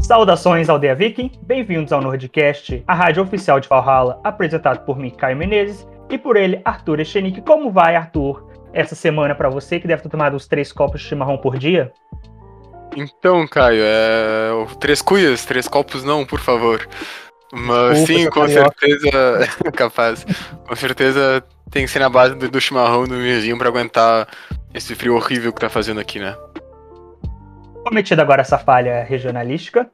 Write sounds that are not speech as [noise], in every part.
Saudações, Aldeia Viking! Bem-vindos ao Nordcast, a rádio oficial de Valhalla, apresentado por mim, Caio Menezes, e por ele, Arthur Echenique. Como vai, Arthur, essa semana para você, que deve ter tomado uns três copos de chimarrão por dia? Então, Caio, é... três cuias, três copos não, por favor. Mas Desculpa, sim, com carioca. certeza, [laughs] capaz. Com certeza tem que ser na base do, do chimarrão do vizinho para aguentar esse frio horrível que tá fazendo aqui, né? Cometida agora essa falha regionalística,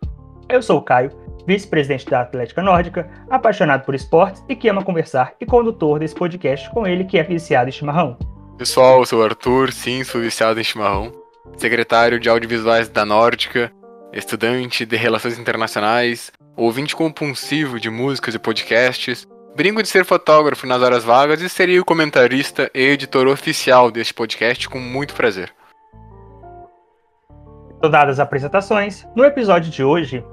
eu sou o Caio, vice-presidente da Atlética Nórdica, apaixonado por esportes e que ama conversar e condutor desse podcast com ele que é viciado em chimarrão. Pessoal, eu sou o Arthur, sim, sou viciado em chimarrão, secretário de audiovisuais da Nórdica, estudante de relações internacionais, ouvinte compulsivo de músicas e podcasts, brinco de ser fotógrafo nas horas vagas e seria o comentarista e editor oficial deste podcast com muito prazer. Dadas as apresentações, no episódio de hoje,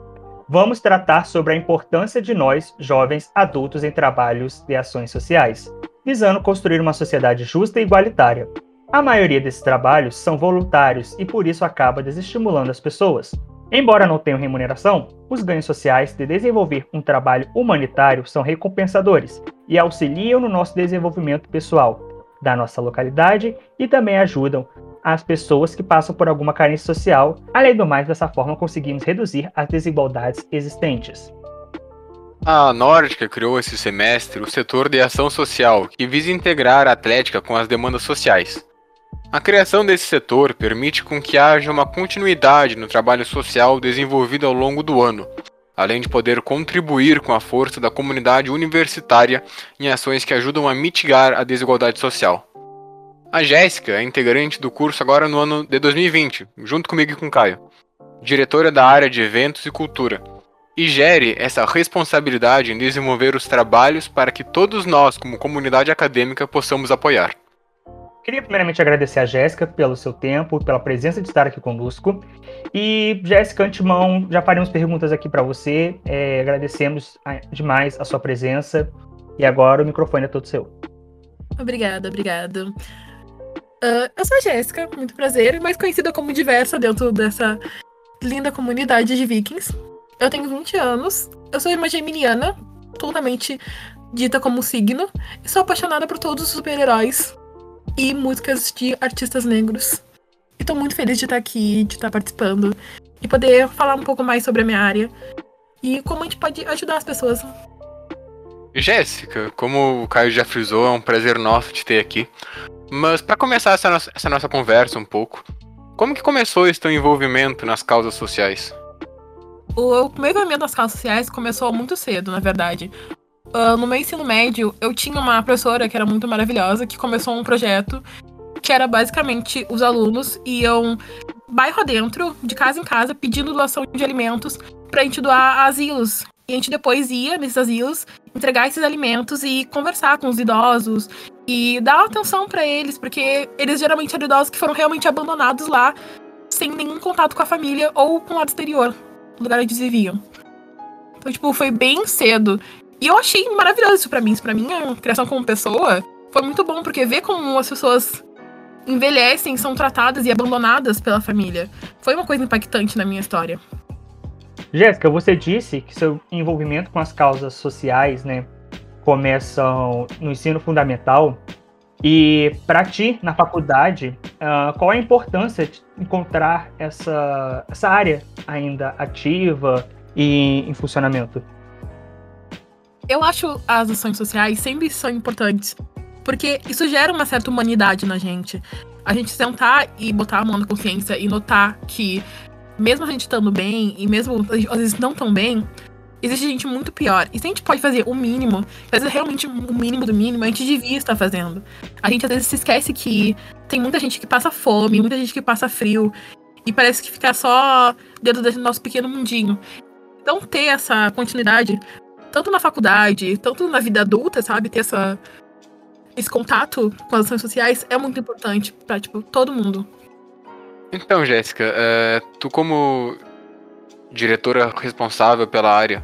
vamos tratar sobre a importância de nós, jovens adultos, em trabalhos de ações sociais, visando construir uma sociedade justa e igualitária. A maioria desses trabalhos são voluntários e por isso acaba desestimulando as pessoas. Embora não tenham remuneração, os ganhos sociais de desenvolver um trabalho humanitário são recompensadores e auxiliam no nosso desenvolvimento pessoal, da nossa localidade e também ajudam as pessoas que passam por alguma carência social. Além do mais, dessa forma conseguimos reduzir as desigualdades existentes. A Nórdica criou esse semestre o setor de ação social, que visa integrar a atlética com as demandas sociais. A criação desse setor permite com que haja uma continuidade no trabalho social desenvolvido ao longo do ano, além de poder contribuir com a força da comunidade universitária em ações que ajudam a mitigar a desigualdade social. A Jéssica é integrante do curso agora no ano de 2020, junto comigo e com o Caio, diretora da área de eventos e cultura, e gere essa responsabilidade em desenvolver os trabalhos para que todos nós, como comunidade acadêmica, possamos apoiar. Queria primeiramente agradecer a Jéssica pelo seu tempo, pela presença de estar aqui conosco. E, Jéssica, antemão, já faremos perguntas aqui para você. É, agradecemos demais a sua presença. E agora o microfone é todo seu. Obrigada, obrigada. Uh, eu sou a Jéssica, muito prazer, mais conhecida como diversa dentro dessa linda comunidade de vikings. Eu tenho 20 anos, eu sou uma geminiana, totalmente dita como signo, e sou apaixonada por todos os super-heróis e músicas de artistas negros. E tô muito feliz de estar aqui, de estar participando e poder falar um pouco mais sobre a minha área e como a gente pode ajudar as pessoas. Jéssica, como o Caio já frisou, é um prazer nosso te ter aqui. Mas para começar essa nossa, essa nossa conversa um pouco, como que começou esse teu envolvimento nas causas sociais? O, meu envolvimento nas causas sociais começou muito cedo, na verdade. Uh, no meu ensino médio, eu tinha uma professora que era muito maravilhosa, que começou um projeto que era basicamente os alunos iam bairro adentro, de casa em casa, pedindo doação de alimentos pra gente doar a asilos. E a gente depois ia nesses asilos entregar esses alimentos e conversar com os idosos e dar atenção para eles, porque eles geralmente eram idosos que foram realmente abandonados lá, sem nenhum contato com a família ou com o lado exterior, lugar onde viviam. Então, tipo, foi bem cedo. E eu achei maravilhoso isso pra mim. Isso pra mim, a criação como pessoa, foi muito bom, porque ver como as pessoas envelhecem, são tratadas e abandonadas pela família, foi uma coisa impactante na minha história. Jéssica, você disse que seu envolvimento com as causas sociais, né, começam no ensino fundamental. E para ti, na faculdade, uh, qual a importância de encontrar essa, essa área ainda ativa e em funcionamento? Eu acho as ações sociais sempre são importantes, porque isso gera uma certa humanidade na gente. A gente sentar e botar a mão na consciência e notar que, mesmo a gente estando bem, e mesmo às vezes não tão bem, existe gente muito pior. E se a gente pode fazer o mínimo, fazer realmente o mínimo do mínimo, a gente devia estar fazendo. A gente às vezes se esquece que tem muita gente que passa fome, muita gente que passa frio. E parece que fica só dentro do nosso pequeno mundinho. Então ter essa continuidade, tanto na faculdade, tanto na vida adulta, sabe? Ter essa. esse contato com as ações sociais é muito importante para tipo, todo mundo. Então, Jéssica, é, tu como diretora responsável pela área,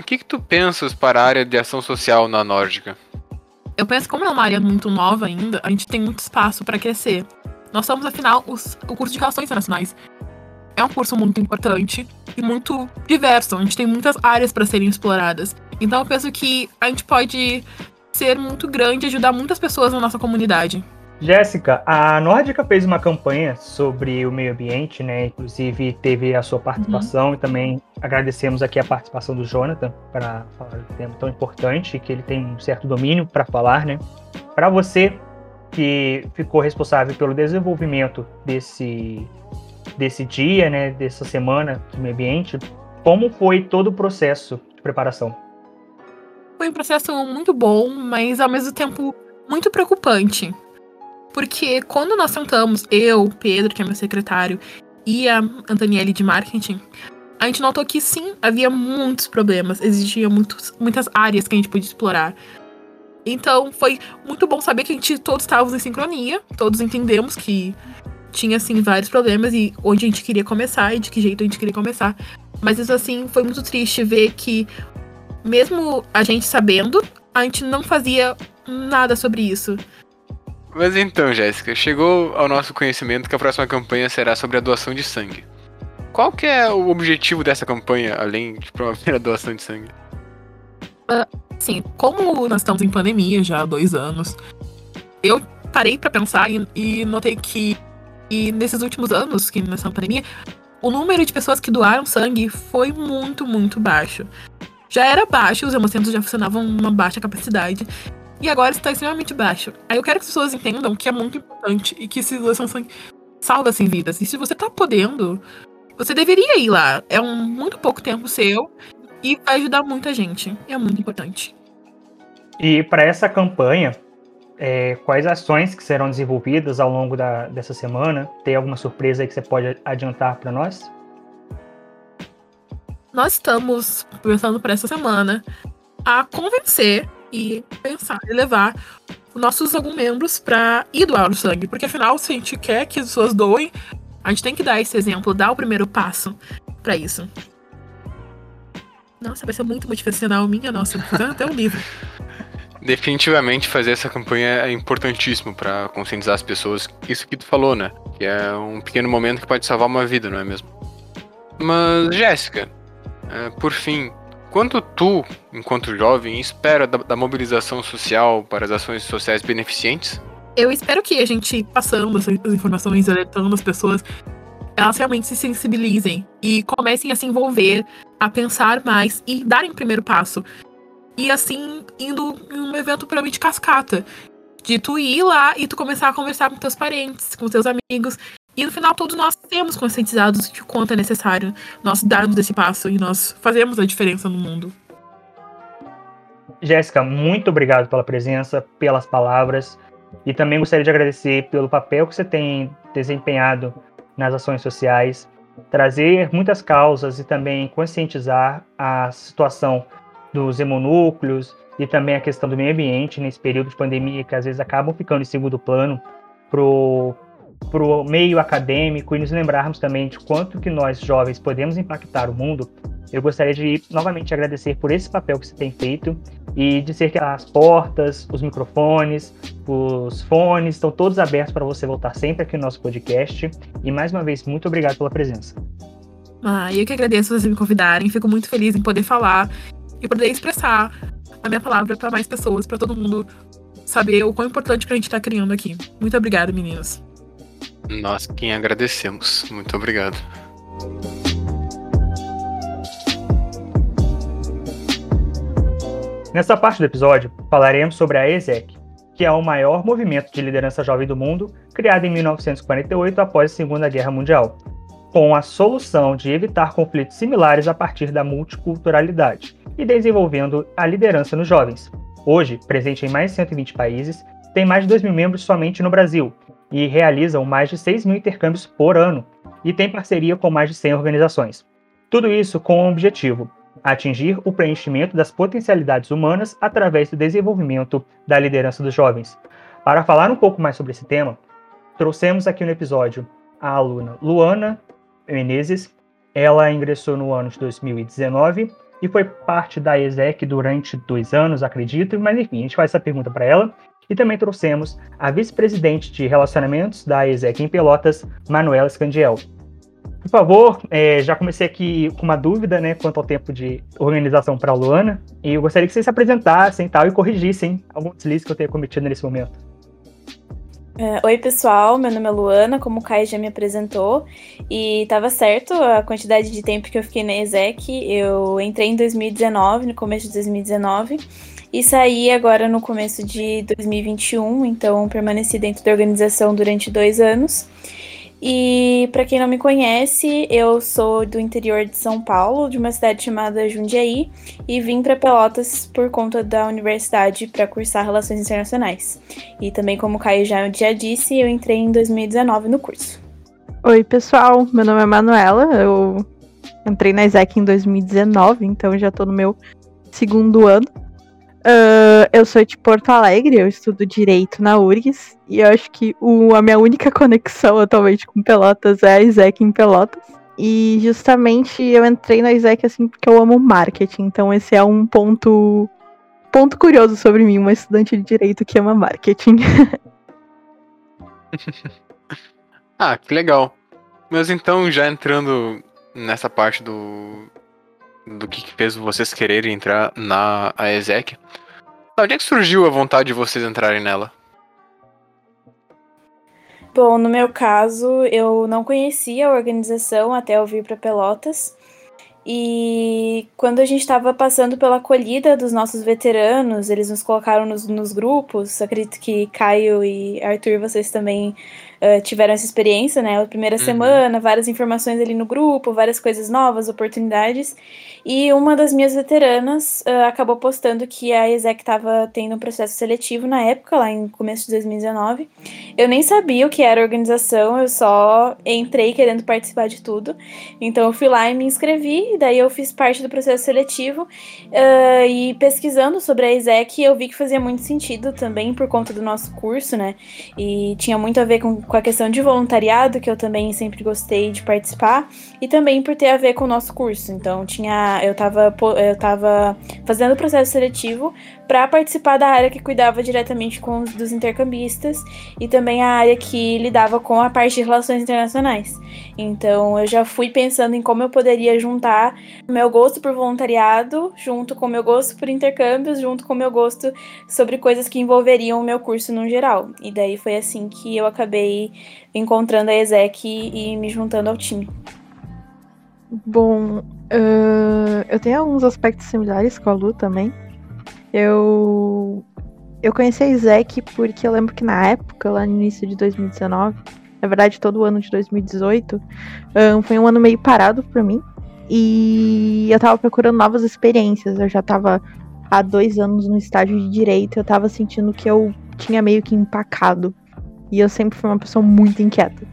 o que, que tu pensas para a área de ação social na Nórdica? Eu penso como é uma área muito nova ainda, a gente tem muito espaço para crescer. Nós somos, afinal, os, o curso de Relações Internacionais. É um curso muito importante e muito diverso. A gente tem muitas áreas para serem exploradas. Então eu penso que a gente pode ser muito grande e ajudar muitas pessoas na nossa comunidade. Jéssica, a Nórdica fez uma campanha sobre o meio ambiente, né? Inclusive teve a sua participação uhum. e também agradecemos aqui a participação do Jonathan para falar um tema tão importante que ele tem um certo domínio para falar, né? Para você que ficou responsável pelo desenvolvimento desse desse dia, né? Dessa semana do meio ambiente, como foi todo o processo de preparação? Foi um processo muito bom, mas ao mesmo tempo muito preocupante porque quando nós sentamos, eu, Pedro, que é meu secretário, e a Antonielle de marketing, a gente notou que sim, havia muitos problemas, existiam muitos, muitas áreas que a gente podia explorar. Então foi muito bom saber que a gente todos estávamos em sincronia, todos entendemos que tinha assim vários problemas e onde a gente queria começar e de que jeito a gente queria começar. Mas isso assim foi muito triste ver que mesmo a gente sabendo, a gente não fazia nada sobre isso. Mas então, Jéssica, chegou ao nosso conhecimento que a próxima campanha será sobre a doação de sangue. Qual que é o objetivo dessa campanha, além de promover a doação de sangue? Uh, sim, como nós estamos em pandemia já há dois anos, eu parei para pensar e, e, notei que e nesses últimos anos, que nessa pandemia, o número de pessoas que doaram sangue foi muito, muito baixo. Já era baixo, os hemocentros já funcionavam uma baixa capacidade e agora está extremamente baixo. Aí eu quero que as pessoas entendam que é muito importante e que esse doação sangue salva assim vidas. E se você tá podendo, você deveria ir lá. É um muito pouco tempo seu e vai ajudar muita gente. É muito importante. E para essa campanha, é, quais ações que serão desenvolvidas ao longo da, dessa semana? Tem alguma surpresa aí que você pode adiantar para nós? Nós estamos pensando para essa semana a convencer e pensar e levar nossos alguns membros para ir doar o sangue. Porque afinal, se a gente quer que as pessoas doem, a gente tem que dar esse exemplo, dar o primeiro passo para isso. Nossa, vai ser muito motivacional minha, nossa, até um livro. [laughs] Definitivamente fazer essa campanha é importantíssimo para conscientizar as pessoas. Isso que tu falou, né? Que é um pequeno momento que pode salvar uma vida, não é mesmo? Mas, Jéssica, é, por fim, Quanto tu, enquanto jovem, espera da, da, mobilização social para as ações sociais beneficentes? Eu espero que a gente, passando essas informações, alertando as pessoas, elas realmente se sensibilizem e comecem a se envolver, a pensar mais e darem o primeiro passo. E assim, indo em um evento puramente cascata. De tu ir lá e tu começar a conversar com teus parentes, com teus amigos, e no final, todos nós temos conscientizados de quanto é necessário nós darmos esse passo e nós fazemos a diferença no mundo. Jéssica, muito obrigado pela presença, pelas palavras e também gostaria de agradecer pelo papel que você tem desempenhado nas ações sociais, trazer muitas causas e também conscientizar a situação dos hemonúcleos e também a questão do meio ambiente nesse período de pandemia que às vezes acabam ficando em segundo plano pro para o meio acadêmico e nos lembrarmos também de quanto que nós jovens podemos impactar o mundo, eu gostaria de novamente agradecer por esse papel que você tem feito e dizer que as portas, os microfones, os fones estão todos abertos para você voltar sempre aqui no nosso podcast. E mais uma vez, muito obrigado pela presença. Ah, eu que agradeço vocês me convidarem, fico muito feliz em poder falar e poder expressar a minha palavra para mais pessoas, para todo mundo saber o quão importante que a gente está criando aqui. Muito obrigada, meninas. Nós quem agradecemos. Muito obrigado. Nessa parte do episódio, falaremos sobre a ESEC, que é o maior movimento de liderança jovem do mundo, criado em 1948 após a Segunda Guerra Mundial, com a solução de evitar conflitos similares a partir da multiculturalidade e desenvolvendo a liderança nos jovens. Hoje, presente em mais de 120 países, tem mais de 2 mil membros somente no Brasil e realizam mais de 6 mil intercâmbios por ano e tem parceria com mais de 100 organizações. Tudo isso com o objetivo atingir o preenchimento das potencialidades humanas através do desenvolvimento da liderança dos jovens. Para falar um pouco mais sobre esse tema, trouxemos aqui no episódio a aluna Luana Menezes. Ela ingressou no ano de 2019 e foi parte da ESEC durante dois anos, acredito, mas enfim, a gente faz essa pergunta para ela. E também trouxemos a vice-presidente de relacionamentos da ESEC em Pelotas, Manuela Scandiel. Por favor, é, já comecei aqui com uma dúvida, né, quanto ao tempo de organização para a Luana, e eu gostaria que vocês se apresentassem tal, e corrigissem alguns deslizes que eu tenha cometido nesse momento. É, oi, pessoal, meu nome é Luana, como o Kai já me apresentou, e estava certo a quantidade de tempo que eu fiquei na ESEC, eu entrei em 2019, no começo de 2019, e saí agora no começo de 2021, então permaneci dentro da organização durante dois anos, e para quem não me conhece, eu sou do interior de São Paulo, de uma cidade chamada Jundiaí, e vim para Pelotas por conta da universidade para cursar Relações Internacionais. E também, como o Caio já, já disse, eu entrei em 2019 no curso. Oi, pessoal, meu nome é Manuela, eu entrei na ISEC em 2019, então já estou no meu segundo ano. Uh, eu sou de Porto Alegre, eu estudo Direito na URGS, e eu acho que o, a minha única [laughs] conexão atualmente com Pelotas é a ISEC em Pelotas. E justamente eu entrei na ISEC assim porque eu amo marketing, então esse é um ponto ponto curioso sobre mim, uma estudante de Direito que ama marketing. [laughs] ah, que legal. Mas então, já entrando nessa parte do, do que fez vocês quererem entrar na ESEC. Onde é que surgiu a vontade de vocês entrarem nela? Bom, no meu caso, eu não conhecia a organização até eu vir para Pelotas. E quando a gente estava passando pela acolhida dos nossos veteranos, eles nos colocaram nos, nos grupos. Acredito que Caio e Arthur, vocês também uh, tiveram essa experiência, né? A primeira uhum. semana, várias informações ali no grupo, várias coisas novas, oportunidades. E uma das minhas veteranas uh, acabou postando que a ESEC estava tendo um processo seletivo na época, lá em começo de 2019. Eu nem sabia o que era organização, eu só entrei querendo participar de tudo. Então eu fui lá e me inscrevi, e daí eu fiz parte do processo seletivo. Uh, e pesquisando sobre a ESEC, eu vi que fazia muito sentido também por conta do nosso curso, né? E tinha muito a ver com, com a questão de voluntariado, que eu também sempre gostei de participar, e também por ter a ver com o nosso curso. Então tinha eu estava eu tava fazendo o processo seletivo para participar da área que cuidava diretamente com os dos intercambistas e também a área que lidava com a parte de relações internacionais. Então eu já fui pensando em como eu poderia juntar meu gosto por voluntariado junto com meu gosto por intercâmbios, junto com meu gosto sobre coisas que envolveriam o meu curso no geral. E daí foi assim que eu acabei encontrando a ESEC e me juntando ao time. Bom, eu tenho alguns aspectos similares com a Lu também. Eu eu conheci a Isaac porque eu lembro que na época, lá no início de 2019, na verdade todo o ano de 2018, um, foi um ano meio parado para mim. E eu tava procurando novas experiências. Eu já tava há dois anos no estágio de direito, eu tava sentindo que eu tinha meio que empacado. E eu sempre fui uma pessoa muito inquieta.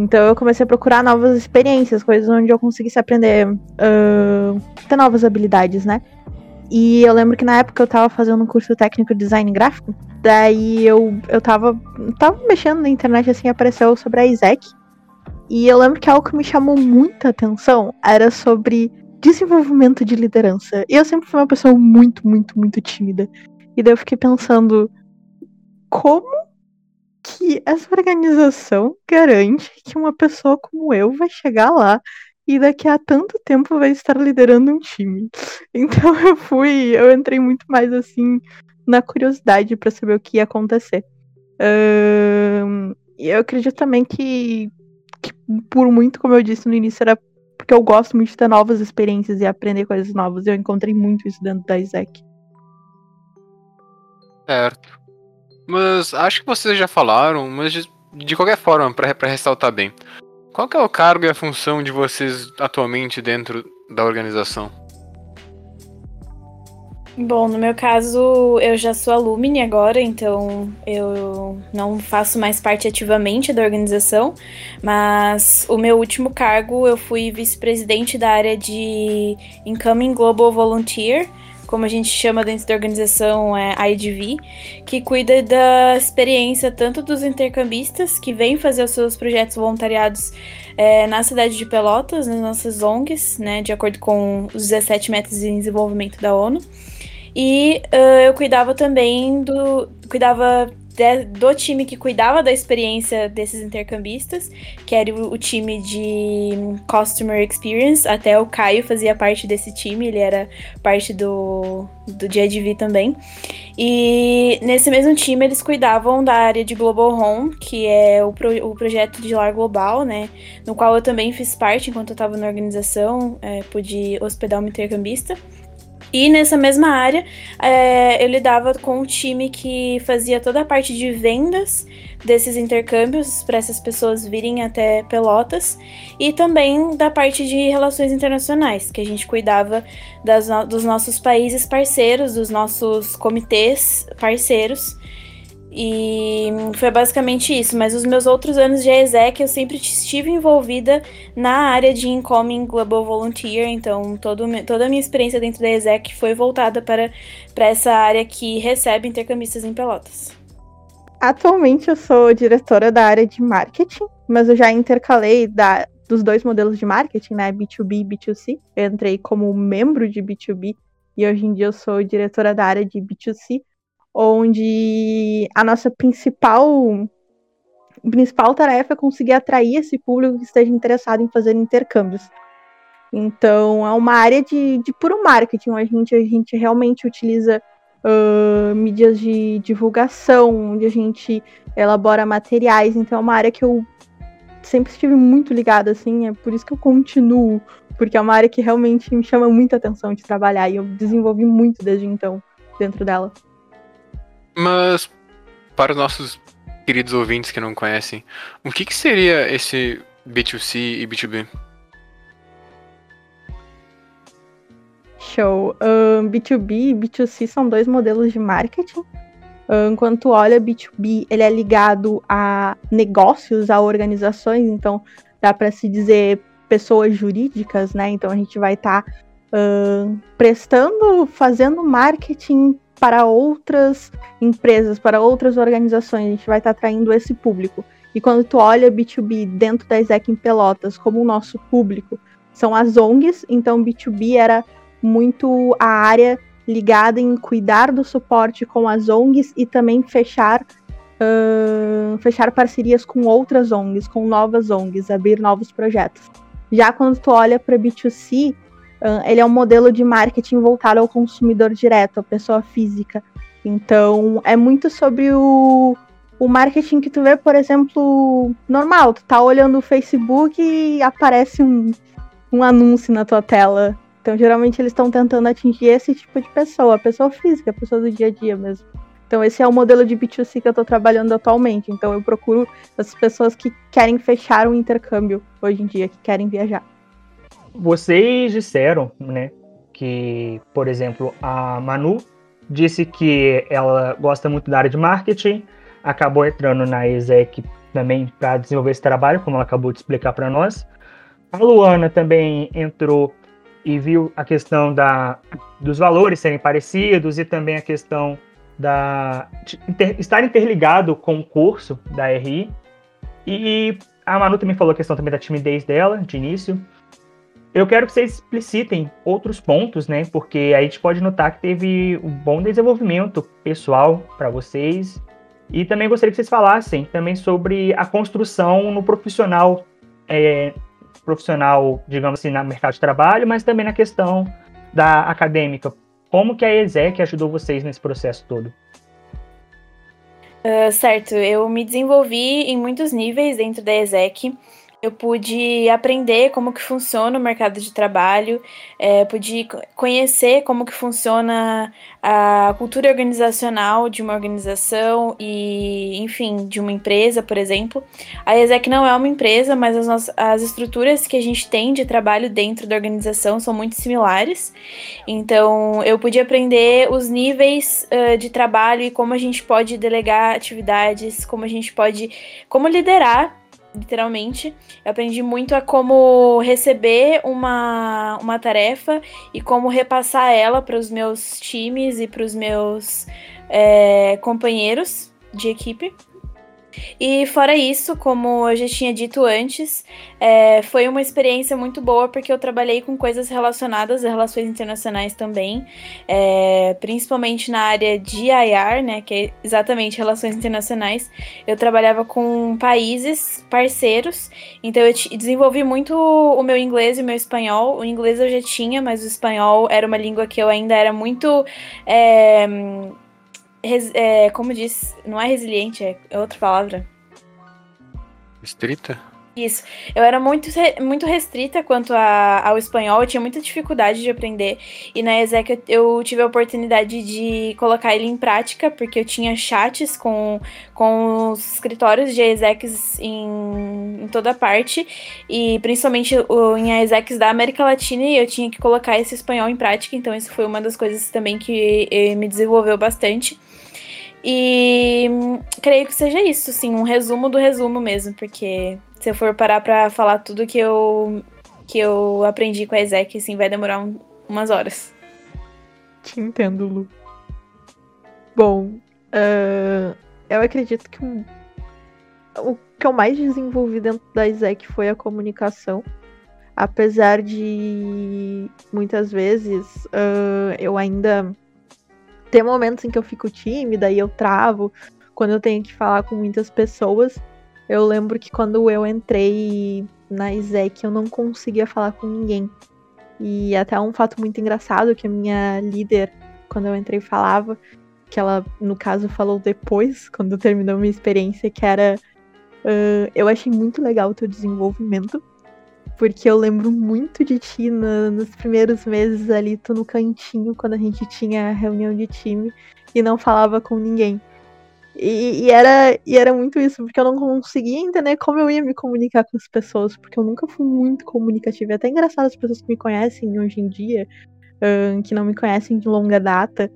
Então eu comecei a procurar novas experiências, coisas onde eu conseguisse aprender, uh, ter novas habilidades, né? E eu lembro que na época eu tava fazendo um curso técnico de design gráfico. Daí eu, eu tava, tava mexendo na internet assim, apareceu sobre a Isaac. E eu lembro que algo que me chamou muita atenção era sobre desenvolvimento de liderança. E eu sempre fui uma pessoa muito, muito, muito tímida. E daí eu fiquei pensando, como que essa organização garante que uma pessoa como eu vai chegar lá e daqui a tanto tempo vai estar liderando um time. [laughs] Então eu fui, eu entrei muito mais assim na curiosidade para saber o que ia acontecer. E eu acredito também que, que, por muito, como eu disse no início, era porque eu gosto muito de ter novas experiências e aprender coisas novas. Eu encontrei muito isso dentro da Isaac. Certo. Mas acho que vocês já falaram, mas de, qualquer forma, para ressaltar bem. Qual é o cargo e a função de vocês atualmente dentro da organização? Bom, no meu caso, eu já sou alumni agora, então eu não faço mais parte ativamente da organização, mas o meu último cargo eu fui vice-presidente da área de Incoming Global Volunteer, como a gente chama dentro da organização, é IDV, que cuida da experiência tanto dos intercambistas que vêm fazer os seus projetos voluntariados é, na cidade de Pelotas, nas nossas ONGs, né, de acordo com os 17 métodos de desenvolvimento da ONU. E uh, eu cuidava também do. Cuidava de, do time que cuidava da experiência desses intercambistas, que era o, o, time de Customer Experience. Até o Caio fazia parte desse time, ele era parte do, do GIDV também. E nesse mesmo time eles cuidavam da área de Global Home, que é o, pro, o projeto de lar global, né? No qual eu também fiz parte enquanto eu estava na organização, é, pude hospedar uma intercambista. E nessa mesma área, é, eu lidava com um time que fazia toda a parte de vendas desses intercâmbios para essas pessoas virem até Pelotas e também da parte de relações internacionais, que a gente cuidava das, dos nossos países parceiros, dos nossos comitês parceiros e foi basicamente isso. Mas os meus outros anos de ESEC eu sempre estive envolvida na área de Incoming Global Volunteer. Então, todo, toda a minha experiência dentro da ESEC foi voltada para, para essa área que recebe intercambistas em Pelotas. Atualmente eu sou diretora da área de marketing, mas eu já intercalei da, dos dois modelos de marketing, né? B2B e B2C. Eu entrei como membro de B2B e hoje em dia eu sou diretora da área de B2C onde a nossa principal principal tarefa é conseguir atrair esse público que esteja interessado em fazer intercâmbios. Então, é uma área de, de puro marketing, a gente, a gente realmente utiliza uh, mídias de divulgação, onde a gente elabora materiais, então é uma área que eu sempre estive muito ligada, assim, é por isso que eu continuo, porque é uma área que realmente me chama muita atenção de trabalhar, e eu desenvolvi muito desde então dentro dela. Mas, para os nossos queridos ouvintes que não conhecem, o que, que seria esse B2C e B2B? Show. Um, B2B e B2C são dois modelos de marketing. Um, olha B2B, ele é ligado a negócios, a organizações, então dá para se dizer pessoas jurídicas, né? Então a gente vai estar tá, um, prestando, fazendo marketing para outras empresas, para outras organizações, a gente vai estar tá atraindo esse público. E quando tu olha B2B dentro da Exec em Pelotas como o nosso público, são as ONGs, então B2B era muito a área ligada em cuidar do suporte com as ONGs e também fechar uh, fechar parcerias com outras ONGs, com novas ONGs, abrir novos projetos. Já quando tu olha para B2C, Uh, ele é um modelo de marketing voltado ao consumidor direto, à pessoa física. Então, é muito sobre o, o marketing que tu vê, por exemplo, normal. Tu tá olhando o Facebook e aparece um, um anúncio na tua tela. Então, geralmente, eles estão tentando atingir esse tipo de pessoa, a pessoa física, a pessoa do dia a dia mesmo. Então, esse é o modelo de B2C que eu estou trabalhando atualmente. Então, eu procuro as pessoas que querem fechar um intercâmbio hoje em dia, que querem viajar. Vocês disseram, né, que, por exemplo, a Manu disse que ela gosta muito da área de marketing, acabou entrando na ESEC também para desenvolver esse trabalho, como ela acabou de explicar para nós. A Luana também entrou e viu a questão da, dos valores serem parecidos e também a questão da inter, estar interligado com o curso da RI. E a Manu também falou a questão também da timidez dela de início. Eu quero que vocês explicitem outros pontos, né? Porque aí a gente pode notar que teve um bom desenvolvimento pessoal para vocês. E também gostaria que vocês falassem também sobre a construção no profissional, é, profissional, digamos assim, no mercado de trabalho, mas também na questão da acadêmica. Como que a ESEC ajudou vocês nesse processo todo? Uh, certo, eu me desenvolvi em muitos níveis dentro da ESEC. Eu pude aprender como que funciona o mercado de trabalho, é, pude conhecer como que funciona a cultura organizacional de uma organização e, enfim, de uma empresa, por exemplo. A ESEC não é uma empresa, mas as, nossas, as estruturas que a gente tem de trabalho dentro da organização são muito similares. Então, eu pude aprender os níveis uh, de trabalho e como a gente pode delegar atividades, como a gente pode, como liderar literalmente. Eu aprendi muito a como receber uma, uma tarefa e como repassar ela para os meus times e para os meus é, companheiros de equipe. E fora isso, como eu já tinha dito antes, é, foi uma experiência muito boa porque eu trabalhei com coisas relacionadas a relações internacionais também, é, principalmente na área de IR, né, que é exatamente relações internacionais. Eu trabalhava com países parceiros, então eu desenvolvi muito o meu inglês e o meu espanhol. O inglês eu já tinha, mas o espanhol era uma língua que eu ainda era muito é, res, é, como diz, não é resiliente, é outra palavra. Restrita? Isso. Eu era muito, muito restrita quanto a, ao espanhol, eu tinha muita dificuldade de aprender. E na ESEC eu, tive a oportunidade de colocar ele em prática, porque eu tinha chats com, com os escritórios de ESECs em, em toda parte, e principalmente o, em ESECs da América Latina, e eu tinha que colocar esse espanhol em prática, então isso foi uma das coisas também que eh, me desenvolveu bastante. E creio que seja isso, sim, um resumo do resumo mesmo, porque se eu for parar para falar tudo que eu que eu aprendi com a Ezek, assim, vai demorar um, umas horas. Te entendo, Lu. Bom, uh, eu acredito que um, o que eu mais desenvolvi dentro da Ezek foi a comunicação. Apesar de muitas vezes uh, eu ainda tem momentos em que eu fico tímida e eu travo quando eu tenho que falar com muitas pessoas. Eu lembro que quando eu entrei na ISEC, eu não conseguia falar com ninguém. E até um fato muito engraçado que a minha líder, quando eu entrei, falava, que ela, no caso, falou depois, [laughs] quando terminou minha experiência, que era. Uh, eu achei muito legal o teu desenvolvimento, porque eu lembro muito de ti no, nos primeiros meses ali, tu no cantinho, quando a gente tinha reunião de time e não falava com ninguém. E, e, era, e era muito isso, porque eu não conseguia entender como eu ia me comunicar com as pessoas, porque eu nunca fui muito comunicativa. É até engraçado as pessoas que me conhecem hoje em dia, que não me conhecem de longa data,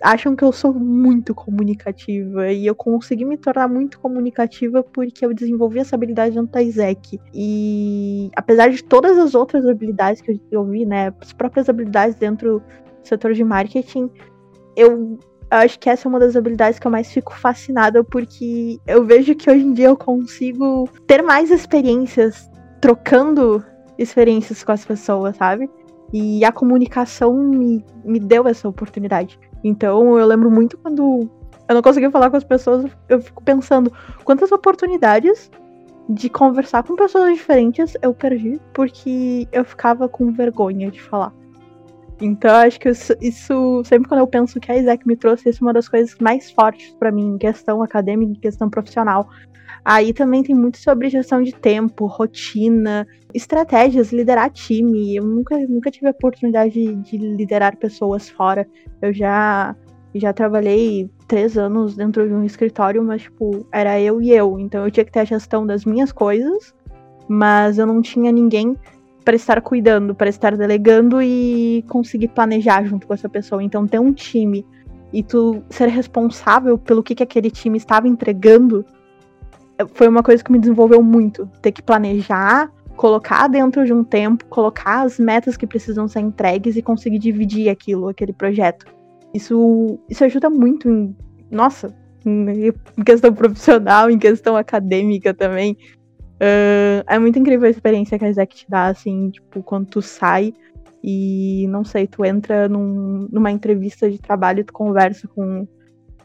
acham que eu sou muito comunicativa e eu consegui me tornar muito comunicativa porque eu desenvolvi essa habilidade no Taizek. E apesar de todas as outras habilidades que eu desenvolvi, né, as próprias habilidades dentro do setor de marketing, eu acho que essa é uma das habilidades que eu mais fico fascinada porque eu vejo que hoje em dia eu consigo ter mais experiências trocando experiências com as pessoas, sabe? E a comunicação me, me deu essa oportunidade. Então eu lembro muito quando eu não conseguia falar com as pessoas, eu fico pensando quantas oportunidades de conversar com pessoas diferentes eu perdi porque eu ficava com vergonha de falar. Então acho que isso, isso, sempre quando eu penso que a Isaac me trouxe, isso é uma das coisas mais fortes para mim em questão acadêmica, em questão profissional. Aí também tem muito sobre gestão de tempo, rotina, estratégias, liderar time. Eu nunca, nunca tive a oportunidade de, de liderar pessoas fora. Eu já, já trabalhei três anos dentro de um escritório, mas, tipo, era eu e eu. Então eu tinha que ter a gestão das minhas coisas, mas eu não tinha ninguém para estar cuidando, para estar delegando e conseguir planejar junto com essa pessoa. Então ter um time e tu ser responsável pelo que, que aquele time estava entregando foi uma coisa que me desenvolveu muito. Ter que planejar, colocar dentro de um tempo, colocar as metas que precisam ser entregues e conseguir dividir aquilo, aquele projeto. Isso, isso ajuda muito em, nossa, em questão profissional, em questão acadêmica também. Uh, é muito incrível a experiência que a Zack te dá, assim, tipo, quando tu sai e, não sei, tu entra num, numa entrevista de trabalho e tu conversa com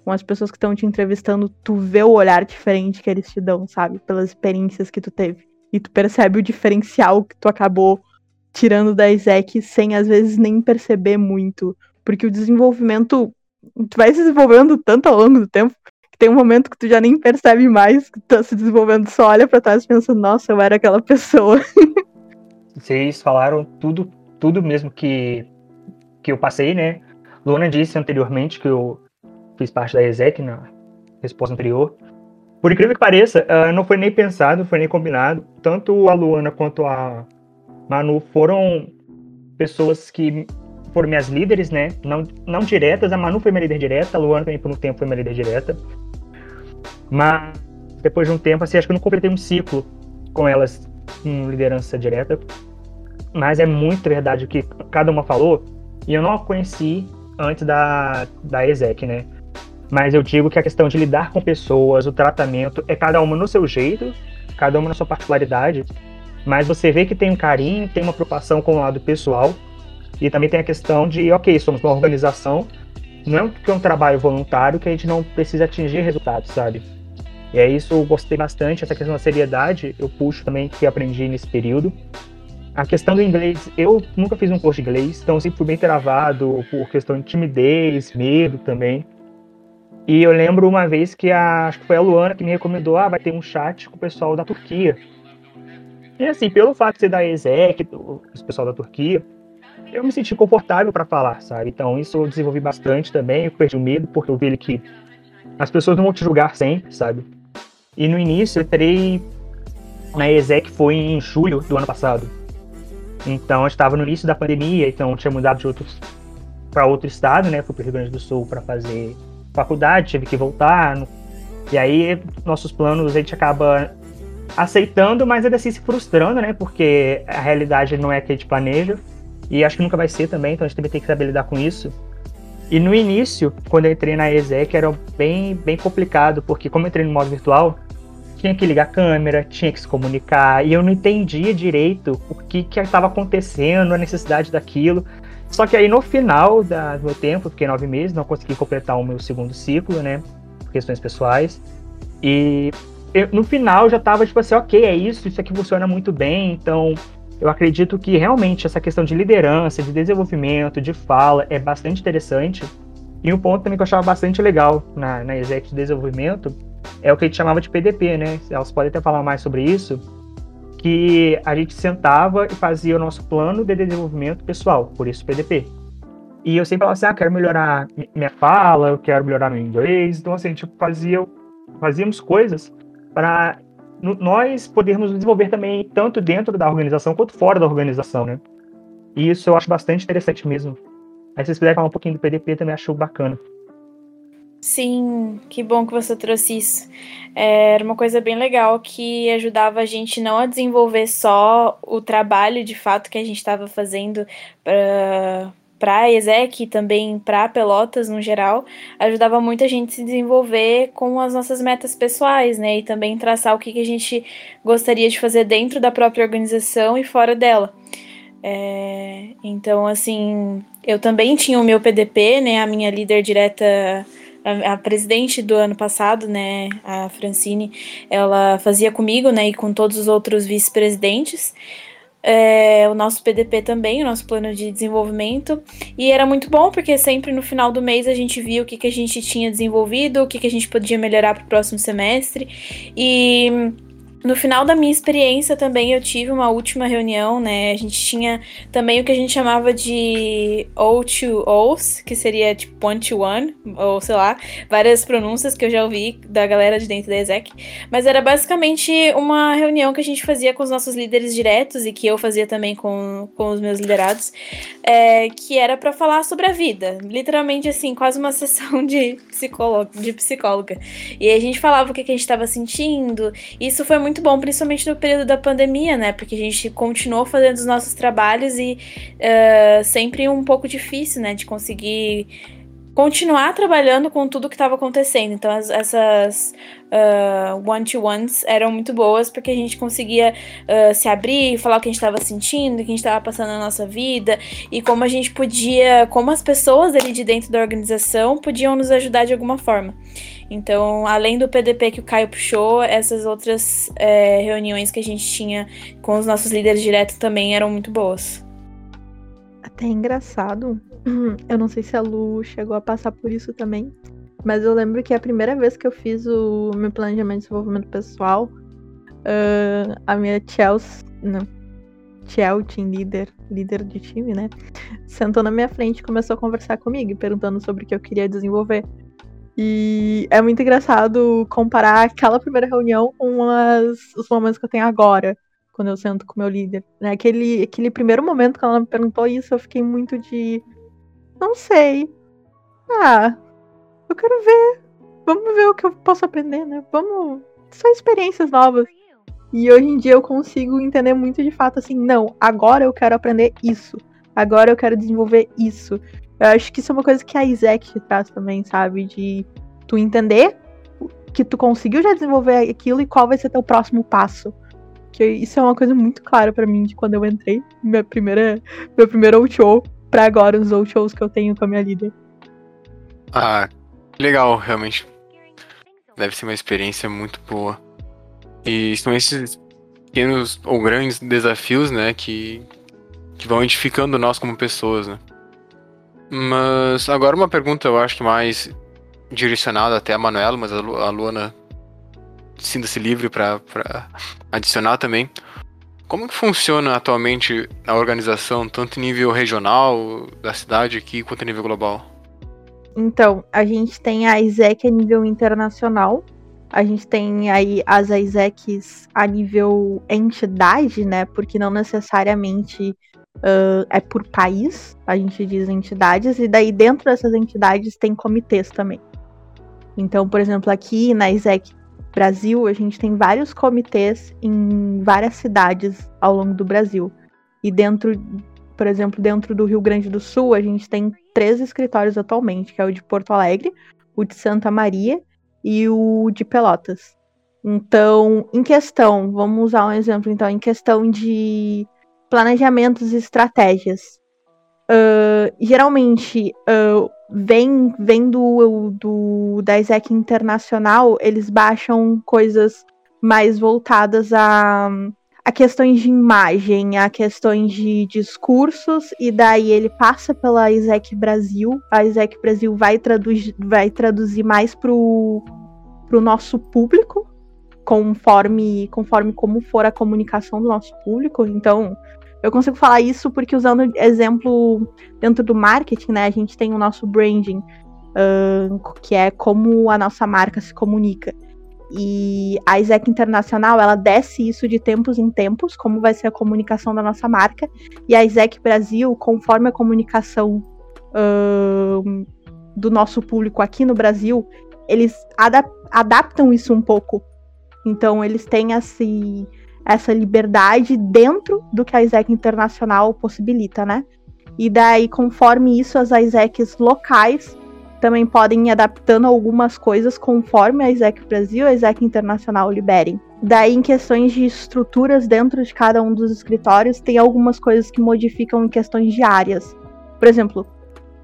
com as pessoas que estão te entrevistando, tu vê o olhar diferente que eles te dão, sabe? Pelas experiências que tu teve. E tu percebe o diferencial que tu acabou tirando da Isaac sem às vezes nem perceber muito. Porque o desenvolvimento. Tu vai se desenvolvendo tanto ao longo do tempo tem um momento que tu já nem percebe mais que tá se desenvolvendo, só olha pra trás pensando, nossa, eu era aquela pessoa. [laughs] Vocês falaram tudo, tudo mesmo que, que eu passei, né? Luana disse anteriormente que eu fiz parte da ESEC na resposta anterior. Por incrível que pareça, uh, não foi nem pensado, foi nem combinado. Tanto a Luana quanto a Manu foram pessoas que foram minhas líderes, né? Não, não diretas. A Manu foi minha líder direta, a Luana também por um tempo foi minha líder direta. Mas depois de um tempo, assim, acho que eu não completei um ciclo com elas em liderança direta. Mas é muito verdade o que cada uma falou. E eu não a conheci antes da, da ESEC, né? Mas eu digo que a questão de lidar com pessoas, o tratamento, é cada uma no seu jeito, cada uma na sua particularidade. Mas você vê que tem um carinho, tem uma preocupação com o lado pessoal. E também tem a questão de, ok, somos uma organização, não é que é um trabalho voluntário que a gente não precisa atingir resultados, sabe? E é isso eu gostei bastante, essa questão da seriedade, eu puxo também que aprendi nesse período. A questão do inglês, eu nunca fiz um curso de inglês, então sempre fui bem travado por questão de timidez, medo também. E eu lembro uma vez que a, acho que foi a Luana que me recomendou, ah, vai ter um chat com o pessoal da Turquia. E assim, pelo fato de ser da ESEC, o pessoal da Turquia, eu me senti confortável para falar, sabe? Então isso eu desenvolvi bastante também, eu perdi o medo, porque eu vi que as pessoas não vão te julgar sempre, sabe? E no início eu entrei na ESEC foi em julho do ano passado. Então eu estava no início da pandemia, então tinha mudado de outros para outro estado, né? Fui para o Rio Grande do Sul para fazer faculdade, tive que voltar. E aí nossos planos a gente acaba aceitando, mas ainda assim se frustrando, né? Porque a realidade não é a que a gente planeja. E acho que nunca vai ser também, então a gente também tem que saber lidar com isso. E no início, quando eu entrei na ESEC, era bem, bem complicado, porque como eu entrei no modo virtual, tinha que ligar a câmera, tinha que se comunicar, e eu não entendia direito o que estava acontecendo, a necessidade daquilo. Só que aí no final da, do meu tempo, fiquei nove meses, não consegui completar o meu segundo ciclo, né? Por questões pessoais. E eu, no final já tava tipo assim, ok, é isso, isso aqui funciona muito bem, então eu acredito que realmente essa questão de liderança, de desenvolvimento, de fala é bastante interessante. E um ponto também que eu achava bastante legal na, na Exec de Desenvolvimento é o que a gente chamava de PDP, né? Elas podem até falar mais sobre isso, que a gente sentava e fazia o nosso plano de desenvolvimento pessoal, por isso PDP. E eu sempre falava assim, ah, quero melhorar minha fala, eu quero melhorar meu inglês. Então, assim, a gente fazia, fazíamos coisas para nós podermos desenvolver também tanto dentro da organização quanto fora da organização, né? E isso eu acho bastante interessante mesmo. Aí se vocês puderem falar um pouquinho do PDP, também acho bacana. Sim, que bom que você trouxe isso. É, era uma coisa bem legal que ajudava a gente não a desenvolver só o trabalho de fato que a gente estava fazendo para para a ESEC e também para Pelotas no geral, ajudava muito a gente se desenvolver com as nossas metas pessoais, né? E também traçar o que, que a gente gostaria de fazer dentro da própria organização e fora dela. É, então, assim, eu também tinha o meu PDP, né? A minha líder direta a, a, presidente do ano passado, né, a Francine, ela fazia comigo, né, e com todos os outros vice-presidentes. É, o nosso PDP também, o nosso plano de desenvolvimento. E era muito bom, porque sempre no final do mês a gente via o que, que a gente tinha desenvolvido, o que, que a gente podia melhorar para o próximo semestre. E no final da minha experiência também eu tive uma última reunião, né? A gente tinha também o que a gente chamava de O2Os, que seria tipo one to one, ou sei lá, várias pronúncias que eu já ouvi da galera de dentro da ESEC. Mas era basicamente uma reunião que a gente fazia com os nossos líderes diretos e que eu fazia também com, com os meus liderados, é, que era para falar sobre a vida. Literalmente assim, quase uma [laughs] sessão de, psicóloga, de psicóloga. E a gente falava o que, a gente estava sentindo. Isso foi muito muito bom, principalmente no período da pandemia, né? Porque a gente continuou fazendo os nossos trabalhos e uh, sempre um pouco difícil, né? De conseguir continuar trabalhando com tudo que estava acontecendo. Então, as, essas uh, one-to-ones eram muito boas porque a gente conseguia uh, se abrir, falar o que a gente estava sentindo, o que a gente estava passando na nossa vida e como a gente podia, como as pessoas ali de dentro da organização podiam nos ajudar de alguma forma. Então, além do PDP que o Caio puxou, essas outras é, reuniões que a gente tinha com os nossos líderes diretos também eram muito boas. Até engraçado, [clears throat] eu não sei se a Lu chegou a passar por isso também, mas eu lembro que a primeira vez que eu fiz o meu planejamento de desenvolvimento pessoal, uh, a minha Chelsea, não, Chelsea, líder, líder de time, né? Sentou na minha frente e começou a conversar comigo, perguntando sobre o que eu queria desenvolver. E é muito engraçado comparar aquela primeira reunião com as, os momentos que eu tenho agora, quando eu sento com o meu líder. Né? Aquele, aquele primeiro momento que ela me perguntou isso, eu fiquei muito de. Não sei. Ah, eu quero ver. Vamos ver o que eu posso aprender, né? Vamos. São experiências novas. E hoje em dia eu consigo entender muito de fato assim, não, agora eu quero aprender isso. Agora eu quero desenvolver isso. Eu acho que isso é uma coisa que a Isaac traz também, sabe? De tu entender que tu conseguiu já desenvolver aquilo e qual vai ser teu próximo passo. Que isso é uma coisa muito clara para mim de quando eu entrei, minha primeira, meu primeiro show para agora os shows que eu tenho com a minha líder. Ah, legal, realmente. Deve ser uma experiência muito boa. E são esses pequenos ou grandes desafios, né, que, que vão edificando nós como pessoas, né. Mas agora uma pergunta, eu acho que mais direcionada até a Manuela, mas a Luana sinta-se livre para adicionar também. Como que funciona atualmente a organização, tanto em nível regional da cidade aqui, quanto em nível global? Então, a gente tem a ISEC a nível internacional, a gente tem aí as ISECs a nível entidade, né? Porque não necessariamente uh, é por país, a gente diz entidades, e daí dentro dessas entidades tem comitês também. Então, por exemplo, aqui na ISEC Brasil, a gente tem vários comitês em várias cidades ao longo do Brasil. E dentro, por exemplo, dentro do Rio Grande do Sul, a gente tem três escritórios atualmente, que é o de Porto Alegre, o de Santa Maria e o de Pelotas. Então, em questão, vamos usar um exemplo, então, em questão de planejamentos e estratégias. Uh, geralmente, uh, vem, vem do, do, da ISEC Internacional, eles baixam coisas mais voltadas a, a questões de imagem, a questões de discursos, e daí ele passa pela ISEC Brasil. A ISEC Brasil vai, traduz, vai traduzir mais pro para o nosso público, conforme, conforme como for a comunicação do nosso público. Então, eu consigo falar isso porque usando exemplo dentro do marketing, né? A gente tem o nosso branding, uh, que é como a nossa marca se comunica. E a ISEC Internacional, ela desce isso de tempos em tempos, como vai ser a comunicação da nossa marca. E a ISEC Brasil, conforme a comunicação uh, do nosso público aqui no Brasil, eles adap adaptam isso um pouco. Então, eles têm esse, essa liberdade dentro do que a ISEC internacional possibilita, né? E daí, conforme isso, as ISECs locais também podem ir adaptando algumas coisas conforme a ISEC Brasil e a ISEC Internacional liberem. Daí, em questões de estruturas dentro de cada um dos escritórios, tem algumas coisas que modificam em questões de áreas. Por exemplo,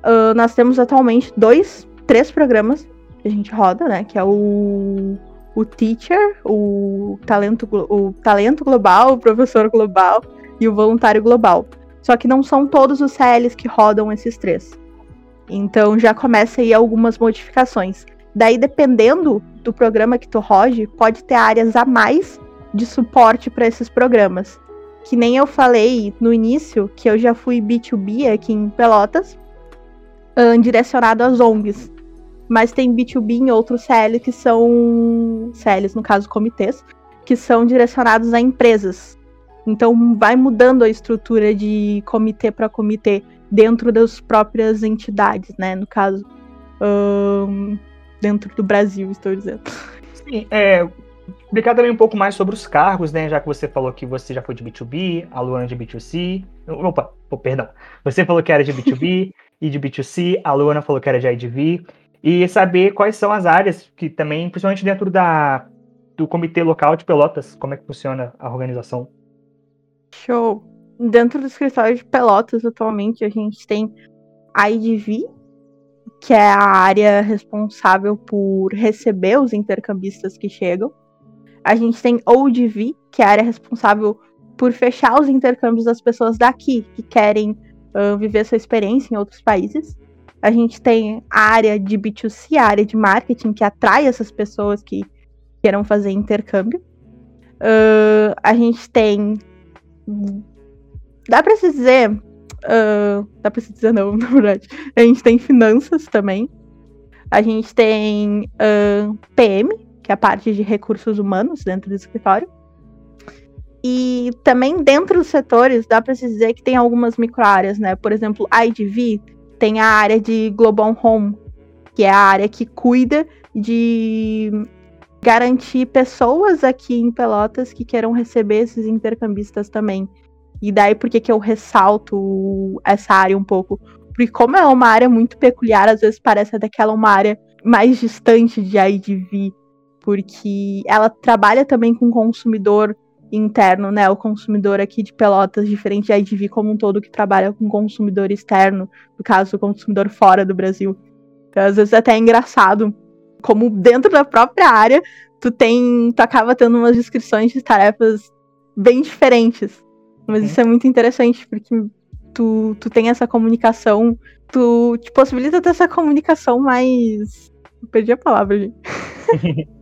uh, nós temos atualmente dois, três programas que a gente roda, né? Que é o, o Teacher, o talento, o talento Global, o Professor Global e o Voluntário Global. Só que não são todos os CLs que rodam esses três. Então já começa aí algumas modificações. Daí, dependendo do programa que tu rode, pode ter áreas a mais de suporte para esses programas. Que nem eu falei no início, que eu já fui B2B aqui em Pelotas, direcionado às ONGs mas tem B2B em outros CL que são CLs, no caso comitês, que são direcionados a empresas. Então vai mudando a estrutura de comitê para comitê dentro das próprias entidades, né? No caso, um, dentro do Brasil, estou dizendo. Sim, é, explicar também um pouco mais sobre os cargos, né? Já que você falou que você já foi de B2B, a Luana de B2C. Opa, oh, perdão. Você falou que era de B2B [laughs] e de B2C, a Luana falou que era de IDV e saber quais são as áreas que também, principalmente dentro da, do comitê local de Pelotas, como é que funciona a organização. Show. Dentro do escritório de Pelotas, atualmente, a gente tem a IDV, que é a área responsável por receber os intercambistas que chegam. A gente tem ODV, que é a área responsável por fechar os intercâmbios das pessoas daqui que querem uh, viver sua experiência em outros países. A gente tem a área de B2C, a área de marketing, que atrai essas pessoas que queiram fazer intercâmbio. Uh, a gente tem. Dá pra se dizer. Uh, dá pra se dizer não, [laughs] na verdade. A gente tem finanças também. A gente tem uh, PM, que é a parte de recursos humanos dentro do escritório. E também dentro dos setores, dá para se dizer que tem algumas microáreas, né? Por exemplo, IDV tem a área de Global Home, que é a área que cuida de garantir pessoas aqui em Pelotas que queiram receber esses intercambistas também. E daí por que, eu ressalto essa área um pouco? Porque como é uma área muito peculiar, às vezes parece até que ela é uma área mais distante de IDV, porque ela trabalha também com consumidor interno, né? O consumidor aqui de Pelotas, diferente de IDV como um todo, que trabalha com consumidor externo, no caso, o consumidor fora do Brasil. Então, às vezes até é engraçado como dentro da própria área tu tem, tu acaba tendo umas descrições de tarefas bem diferentes. Mas uhum. isso é muito interessante, porque tu, tu tem essa comunicação, tu te possibilita ter essa comunicação mais. Eu perdi a palavra, gente. [laughs]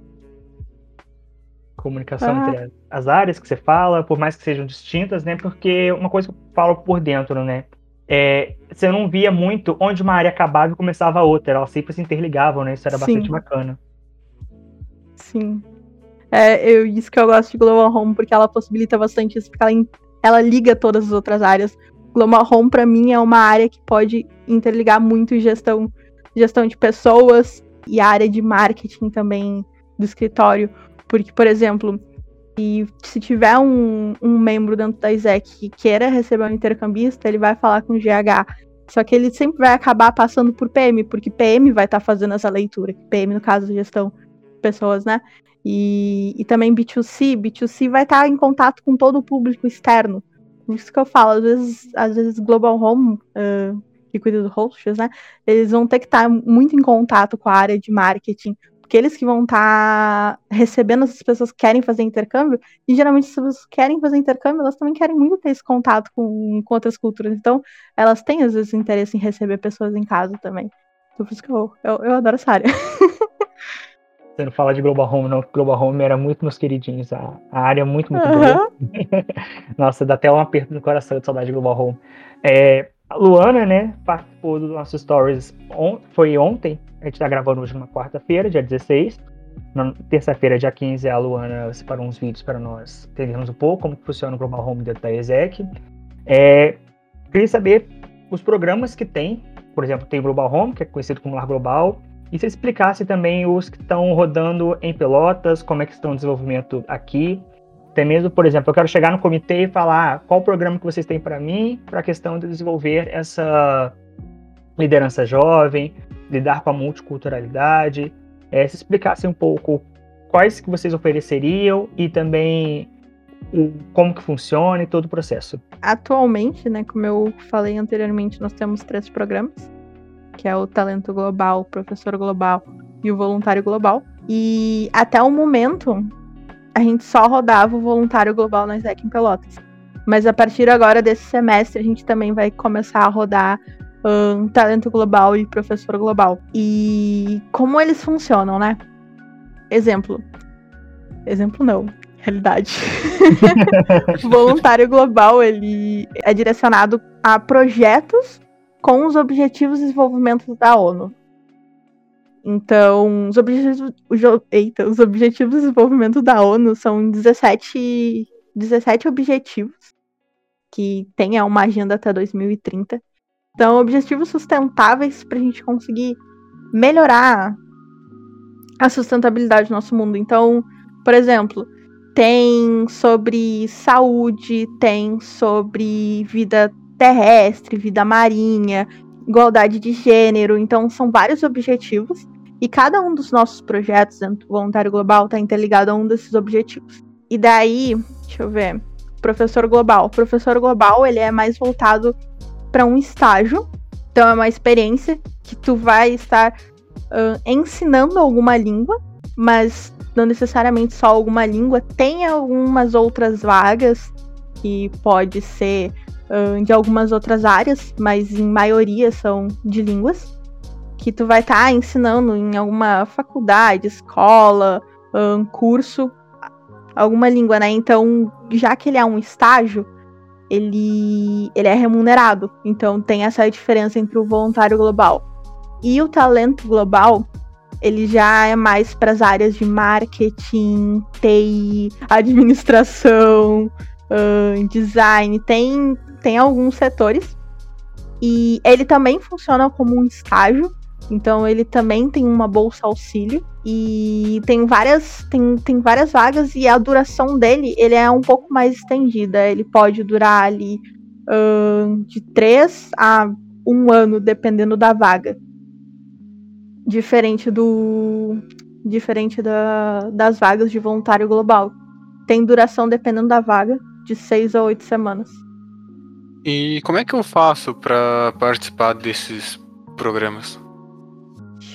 comunicação ah. entre as áreas que você fala, por mais que sejam distintas, né? Porque uma coisa que eu falo por dentro, né? É, você não via muito onde uma área acabava e começava a outra, elas sempre se interligavam, né? Isso era Sim. bastante bacana. Sim. É, eu, isso que eu gosto de Global Home, porque ela possibilita bastante isso, porque ela, ela liga todas as outras áreas. Global Home, para mim, é uma área que pode interligar muito gestão, gestão de pessoas e a área de marketing também do escritório. Porque, por exemplo, e se tiver um, um membro dentro da ISEC que queira receber um intercambista, ele vai falar com o GH. Só que ele sempre vai acabar passando por PM, porque PM vai estar tá fazendo essa leitura. PM, no caso, gestão de pessoas, né? E, e também B2C. B2C vai estar tá em contato com todo o público externo. Isso que eu falo, às vezes, às vezes Global Home, uh, que cuida do hosts, né? Eles vão ter que estar tá muito em contato com a área de marketing, porque eles que vão estar tá recebendo essas pessoas que querem fazer intercâmbio, e geralmente as pessoas que querem fazer intercâmbio, elas também querem muito ter esse contato com, com outras culturas. Então, elas têm, às vezes, interesse em receber pessoas em casa também. Então, por isso que eu, eu, eu adoro essa área. [laughs] Você não fala de Global Home, não, Global Home era muito meus queridinhos. A, a área é muito, muito uhum. boa. [laughs] Nossa, dá até um aperto no coração de saudade de Global Home. É, a Luana, né, participou do nosso Stories, on, foi ontem, a gente tá gravando hoje numa quarta-feira, dia 16. Na terça-feira, dia 15, a Luana separou uns vídeos para nós entendermos um pouco como funciona o Global Home dentro da ESEC. É, queria saber os programas que tem, por exemplo, tem o Global Home, que é conhecido como Lar Global, e se explicasse também os que estão rodando em Pelotas, como é que estão o desenvolvimento aqui, até mesmo, por exemplo, eu quero chegar no comitê e falar ah, qual programa que vocês têm para mim para a questão de desenvolver essa liderança jovem, lidar com a multiculturalidade. É, se explicasse um pouco quais que vocês ofereceriam e também o, como que funciona e todo o processo. Atualmente, né, como eu falei anteriormente, nós temos três programas, que é o Talento Global, o Professor Global e o Voluntário Global. E até o momento, a gente só rodava o voluntário global na SEC em Pelotas. Mas a partir agora desse semestre, a gente também vai começar a rodar um, talento global e professor global. E como eles funcionam, né? Exemplo. Exemplo não. Realidade. o [laughs] voluntário global, ele é direcionado a projetos com os objetivos de desenvolvimento da ONU. Então, os objetivos, eita, os objetivos de desenvolvimento da ONU são 17, 17 objetivos, que tem uma agenda até 2030. Então, objetivos sustentáveis para a gente conseguir melhorar a sustentabilidade do nosso mundo. Então, por exemplo, tem sobre saúde, tem sobre vida terrestre, vida marinha, igualdade de gênero. Então, são vários objetivos e cada um dos nossos projetos dentro do Voluntário Global está interligado a um desses objetivos. E daí, deixa eu ver, professor global. O professor global, ele é mais voltado para um estágio. Então é uma experiência que tu vai estar uh, ensinando alguma língua, mas não necessariamente só alguma língua. Tem algumas outras vagas que pode ser uh, de algumas outras áreas, mas em maioria são de línguas. Que tu vai estar tá ensinando em alguma faculdade, escola, um curso, alguma língua, né? Então, já que ele é um estágio, ele, ele é remunerado. Então, tem essa diferença entre o voluntário global. E o talento global, ele já é mais para as áreas de marketing, TI, administração, uh, design. Tem, tem alguns setores. E ele também funciona como um estágio. Então ele também tem uma bolsa auxílio e tem várias tem, tem várias vagas e a duração dele ele é um pouco mais estendida. Ele pode durar ali uh, de três a um ano dependendo da vaga diferente do diferente da, das vagas de voluntário global. Tem duração dependendo da vaga de seis a oito semanas. E como é que eu faço para participar desses programas?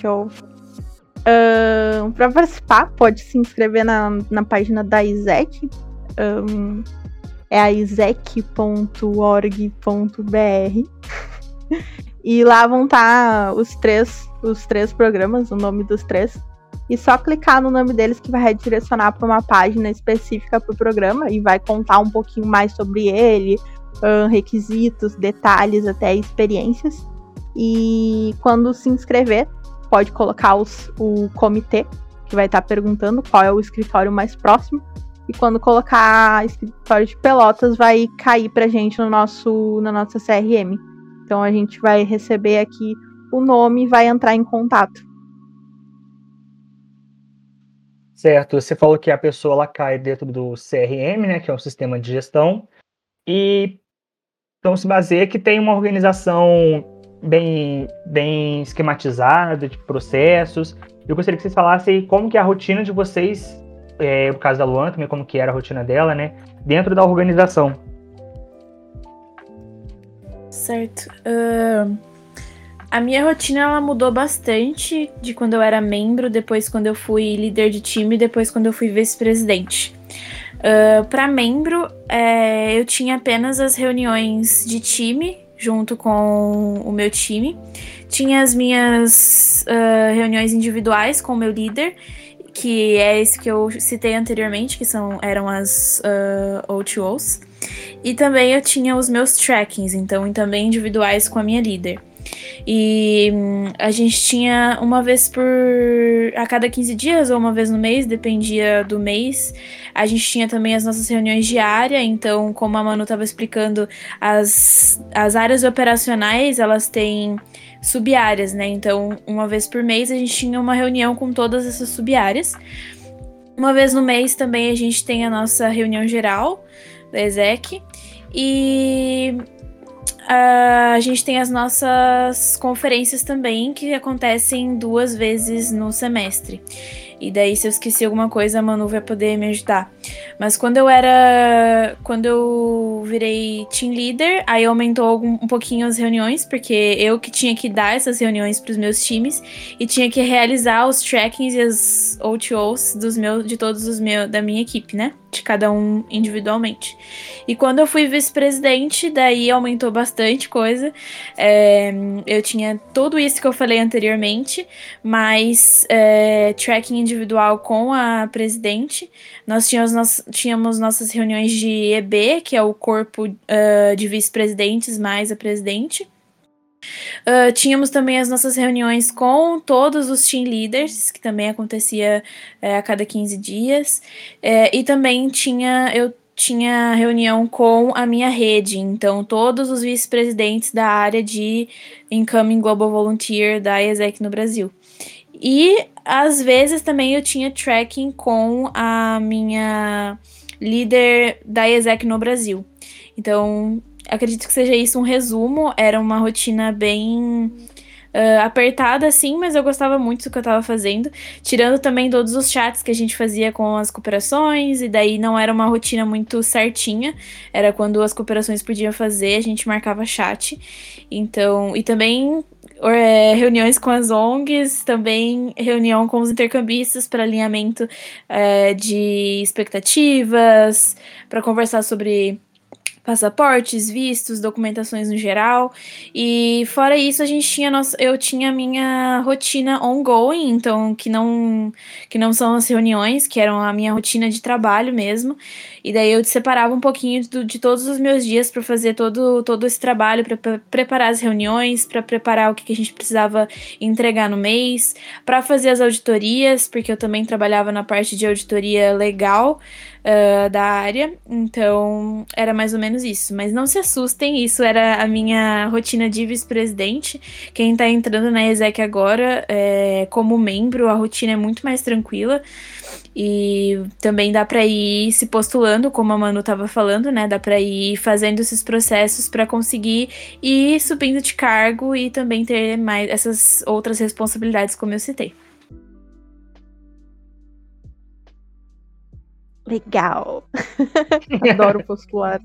Show. Uh, para participar, pode se inscrever na, na página da ISEC. Um, é a isec.org.br. [laughs] e lá vão estar tá os três os três programas, o nome dos três, e só clicar no nome deles que vai redirecionar para uma página específica para o programa e vai contar um pouquinho mais sobre ele, requisitos, detalhes, até experiências. E quando se inscrever, pode colocar os, o comitê, que vai estar perguntando qual é o escritório mais próximo. E quando colocar escritório de Pelotas, vai cair para gente no nosso, na nossa CRM. Então a gente vai receber aqui o nome vai entrar em contato. Certo, você falou que a pessoa ela cai dentro do CRM, né, que é um sistema de gestão, e então se baseia que tem uma organização bem, bem esquematizada de processos. Eu gostaria que vocês falassem como que é a rotina de vocês, é, no caso da Luan também, como que era a rotina dela, né, dentro da organização. Certo. Uh a minha rotina ela mudou bastante de quando eu era membro, depois quando eu fui líder de time, depois quando eu fui vice-presidente. Uh, Para membro, é, eu tinha apenas as reuniões de time junto com o meu time. Tinha as minhas uh, reuniões individuais com o meu líder, que é esse que eu citei anteriormente, que são, eram as uh, O2Os. E também eu tinha os meus trackings, então também individuais com a minha líder. E hum, a gente tinha uma vez por. a cada 15 dias ou uma vez no mês, dependia do mês. A gente tinha também as nossas reuniões diárias, então, como a Manu estava explicando, as, as áreas operacionais elas têm sub-áreas, né? Então, uma vez por mês a gente tinha uma reunião com todas essas sub-áreas. Uma vez no mês também a gente tem a nossa reunião geral da ESEC. E Uh, a gente tem as nossas conferências também, que acontecem duas vezes no semestre. E daí, se eu esqueci alguma coisa, a Manu vai poder me ajudar. Mas quando eu era. Quando eu virei team leader, aí aumentou um, pouquinho as reuniões, porque eu que tinha que dar essas reuniões para os meus times e tinha que realizar os trackings e as OTOs dos meus, de todos os meus, da minha equipe, né? De cada um individualmente. E quando eu fui vice-presidente, daí aumentou bastante coisa. É, eu tinha tudo isso que eu falei anteriormente, mas é, tracking individual com a presidente. Nós tínhamos, nós, tínhamos nossas reuniões de EB, que é o corpo uh, de vice-presidentes mais a presidente. Uh, tínhamos também as nossas reuniões com todos os team leaders, que também acontecia a cada 15 dias. E também tinha eu tinha reunião com a minha rede, então todos os vice-presidentes da área de Incoming Global Volunteer da ESEC no Brasil. E às vezes também eu tinha tracking com a minha líder da ESEC no Brasil. Então, acredito que seja isso um resumo. Era uma rotina bem uh, apertada, assim, mas eu gostava muito do que eu estava fazendo. Tirando também todos os chats que a gente fazia com as cooperações, e daí não era uma rotina muito certinha. Era quando as cooperações podiam fazer, a gente marcava chat. Então, e também é, reuniões com as ONGs, também reunião com os intercambistas para alinhamento é, de expectativas, para conversar sobre passaportes, vistos, documentações no geral. E fora isso, a gente tinha nossa, eu tinha a minha rotina ongoing, então que não que não são as reuniões, que eram a minha rotina de trabalho mesmo. E daí eu separava um pouquinho de, de todos os meus dias para fazer todo todo esse trabalho, para preparar as reuniões, para preparar o que, que a gente precisava entregar no mês, para fazer as auditorias, porque eu também trabalhava na parte de auditoria legal uh, da área, então era mais ou menos isso. Mas não se assustem, isso era a minha rotina de vice-presidente. Quem tá entrando na ESEC agora, é, como membro, a rotina é muito mais tranquila. E também dá para ir se postulando, como a Manu estava falando, né? Dá para ir fazendo esses processos para conseguir ir subindo de cargo e também ter mais essas outras responsabilidades, como eu citei. Legal. [laughs] Adoro postular.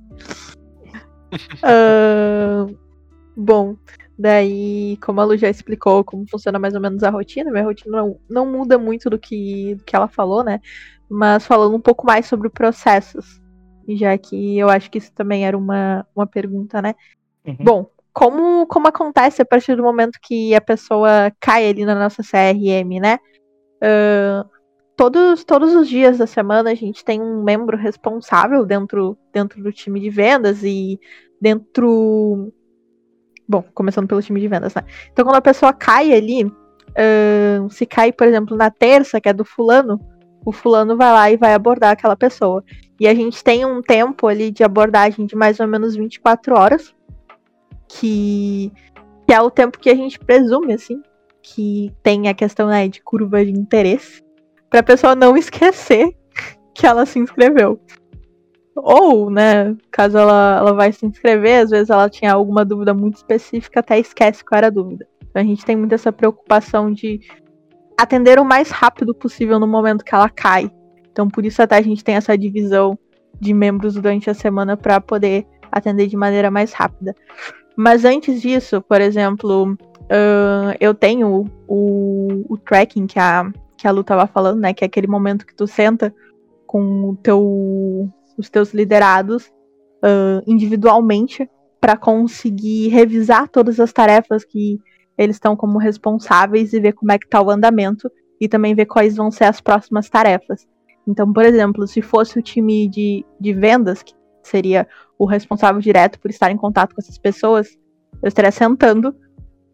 uh, [laughs] bom, daí, como a Lu já explicou como funciona mais ou menos a rotina, minha rotina não, não muda muito do que, do que ela falou, né? Mas falando um pouco mais sobre processos, já que eu acho que isso também era uma, uma pergunta, né? Uhum. Bom, como, como acontece a partir do momento que a pessoa cai ali na nossa CRM, né? Uh, todos, todos os dias da semana a gente tem um membro responsável dentro, dentro do time de vendas e dentro. Bom, começando pelo time de vendas, né? Então, quando a pessoa cai ali, uh, se cai, por exemplo, na terça, que é do fulano, o fulano vai lá e vai abordar aquela pessoa. E a gente tem um tempo ali de abordagem de mais ou menos 24 horas, que, que é o tempo que a gente presume, assim, que tem a questão né, de curva de interesse pra pessoa não esquecer que ela se inscreveu. Ou, né, caso ela, ela vai se inscrever, às vezes ela tinha alguma dúvida muito específica, até esquece qual era a dúvida. Então a gente tem muito essa preocupação de atender o mais rápido possível no momento que ela cai. Então por isso até a gente tem essa divisão de membros durante a semana para poder atender de maneira mais rápida. Mas antes disso, por exemplo, uh, eu tenho o, o tracking que a, que a Lu tava falando, né? Que é aquele momento que tu senta com o teu, os teus liderados uh, individualmente para conseguir revisar todas as tarefas que eles estão como responsáveis e ver como é que tá o andamento e também ver quais vão ser as próximas tarefas. Então, por exemplo, se fosse o time de, de vendas, que seria o responsável direto por estar em contato com essas pessoas, eu estaria sentando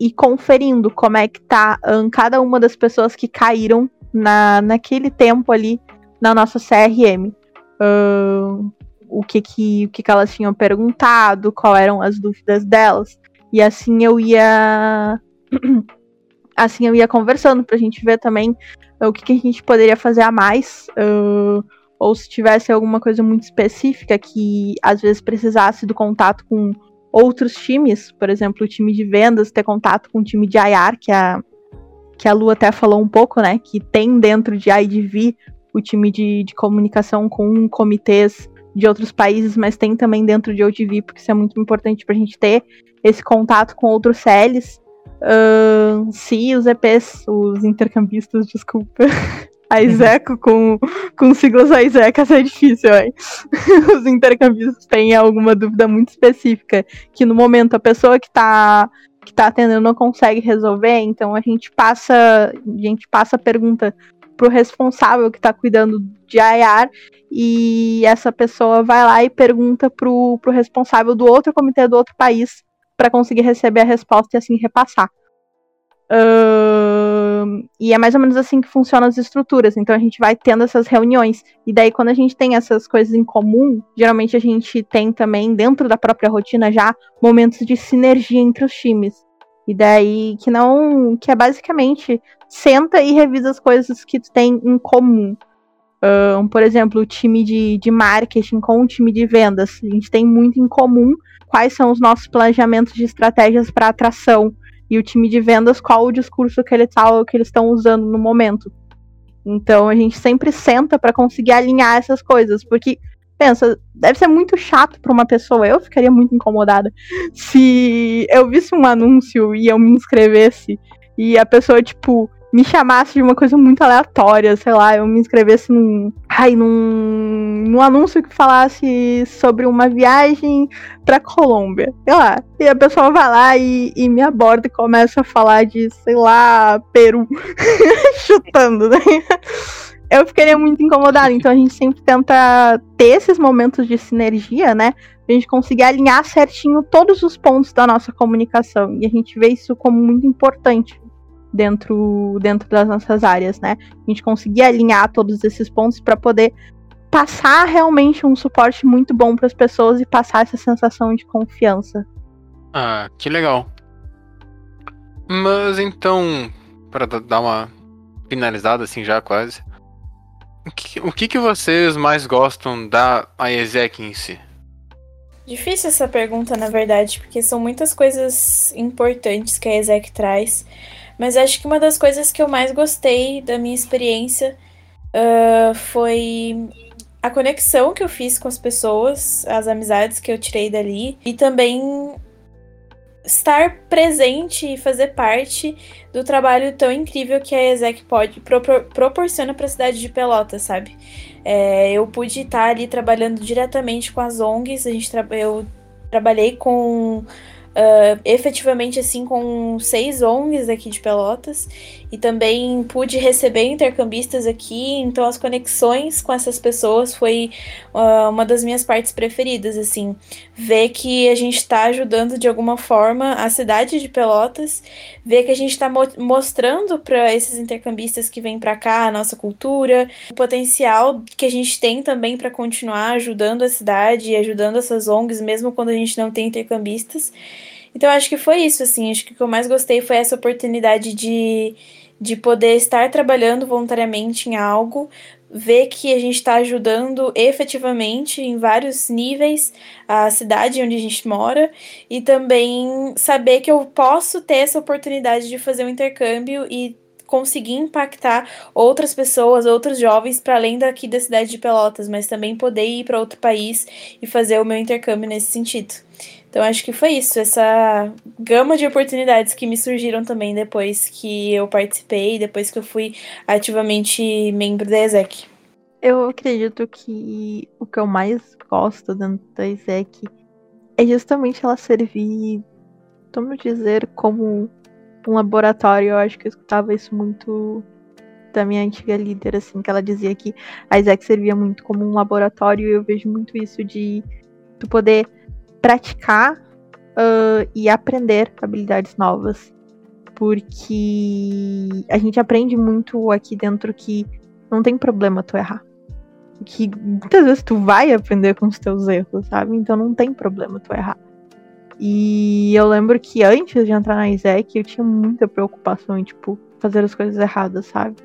e conferindo como é que tá um, cada uma das pessoas que caíram na, naquele tempo ali na nossa CRM. Um, o que que, o que que elas tinham perguntado, qual eram as dúvidas delas. E assim eu ia [clears throat] assim eu ia conversando pra gente ver também o que, que a gente poderia fazer a mais. Uh, ou se tivesse alguma coisa muito específica que às vezes precisasse do contato com outros times, por exemplo, o time de vendas ter contato com o time de IR, que a, que a Lu até falou um pouco, né? Que tem dentro de IDV o time de, de comunicação com comitês de outros países, mas tem também dentro de OTV, porque isso é muito importante para a gente ter esse contato com outros CLs. Uh, se os EPs, os intercambistas, [laughs] desculpa, a ISECO com, com siglas a ISECO, essa é difícil, hein? [laughs] Os intercambistas têm alguma dúvida muito específica, que no momento a pessoa que está que tá atendendo não consegue resolver, então a gente passa, a gente passa a pergunta pro responsável que está cuidando de IAR e essa pessoa vai lá e pergunta pro, pro responsável do outro comitê do outro país para conseguir receber a resposta e assim repassar. Uh, e é mais ou menos assim que funcionam as estruturas. Então a gente vai tendo essas reuniões. E daí, quando a gente tem essas coisas em comum, geralmente a gente tem também, dentro da própria rotina, já momentos de sinergia entre os times. E daí que não. que é basicamente senta e revisa as coisas que tu tem em comum. Uh, por exemplo, o time de, de marketing com o time de vendas. A gente tem muito em comum quais são os nossos planejamentos de estratégias para atração e o time de vendas qual o discurso que ele tá, que eles estão usando no momento. Então a gente sempre senta para conseguir alinhar essas coisas, porque pensa, deve ser muito chato para uma pessoa, eu ficaria muito incomodada se eu visse um anúncio e eu me inscrevesse e a pessoa tipo me chamasse de uma coisa muito aleatória, sei lá, eu me inscrevesse num. Ai, num, num anúncio que falasse sobre uma viagem pra Colômbia. Sei lá. E a pessoa vai lá e, e me aborda e começa a falar de, sei lá, Peru. [laughs] Chutando, né? Eu ficaria muito incomodada. Então a gente sempre tenta ter esses momentos de sinergia, né? a gente conseguir alinhar certinho todos os pontos da nossa comunicação. E a gente vê isso como muito importante dentro, dentro das nossas áreas, né? A gente conseguir alinhar todos esses pontos para poder passar realmente um suporte muito bom para as pessoas e passar essa sensação de confiança. Ah, que legal. Mas então, para dar uma finalizada assim já quase, o que, o que, que vocês mais gostam da IESEC em si? Difícil essa pergunta, na verdade, porque são muitas coisas importantes que a ESEC traz. Mas acho que uma das coisas que eu mais gostei da minha experiência uh, foi a conexão que eu fiz com as pessoas, as amizades que eu tirei dali, e também estar presente e fazer parte do trabalho tão incrível que a ESEC pode propor proporciona para a cidade de Pelotas, sabe? É, eu pude estar ali trabalhando diretamente com as ONGs, a gente tra eu trabalhei com uh, efetivamente assim com seis ONGs aqui de Pelotas e também pude receber intercambistas aqui, então as conexões com essas pessoas foi uh, uma das minhas partes preferidas, assim, ver que a gente está ajudando de alguma forma a cidade de Pelotas, ver que a gente está mo mostrando para esses intercambistas que vêm para cá a nossa cultura, o potencial que a gente tem também para continuar ajudando a cidade e ajudando essas ONGs, mesmo quando a gente não tem intercambistas. Então acho que foi isso, assim, acho que o que eu mais gostei foi essa oportunidade de, de poder estar trabalhando voluntariamente em algo, ver que a gente está ajudando efetivamente em vários níveis a cidade onde a gente mora e também saber que eu posso ter essa oportunidade de fazer um intercâmbio e conseguir impactar outras pessoas, outros jovens para além daqui da cidade de Pelotas, mas também poder ir para outro país e fazer o meu intercâmbio nesse sentido. Então acho que foi isso, essa gama de oportunidades que me surgiram também depois que eu participei, depois que eu fui ativamente membro da ESEC. Eu acredito que o que eu mais gosto dentro da ESEC é justamente ela servir, vamos dizer, como um laboratório. Eu acho que eu escutava isso muito da minha antiga líder, assim, que ela dizia que a ESEC servia muito como um laboratório e eu vejo muito isso de tu poder praticar uh, e aprender habilidades novas. Porque a gente aprende muito aqui dentro que não tem problema tu errar. Que muitas vezes tu vai aprender com os teus erros, sabe? Então não tem problema tu errar. E eu lembro que antes de entrar na ISEC, eu tinha muita preocupação em, tipo, fazer as coisas erradas, sabe?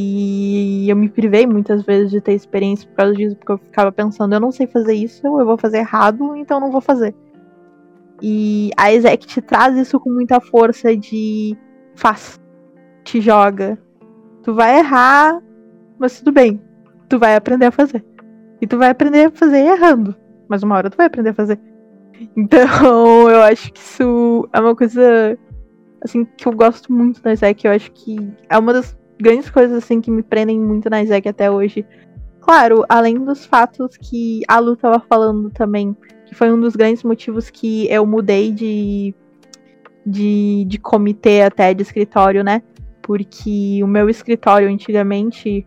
E eu me privei muitas vezes de ter experiência por causa disso, porque eu ficava pensando, eu não sei fazer isso, eu vou fazer errado, então não vou fazer. E a Exec te traz isso com muita força de faz, te joga. Tu vai errar, mas tudo bem. Tu vai aprender a fazer. E tu vai aprender a fazer errando. Mas uma hora tu vai aprender a fazer. [laughs] Então, eu acho que isso é uma coisa assim que eu gosto muito da Exec. Eu acho que é uma das grandes coisas assim que me prendem muito na Zeg até hoje. Claro, além dos fatos que a Lu tava falando também, que foi um dos grandes motivos que eu mudei de, de, de comitê até de escritório, né? Porque o meu escritório antigamente,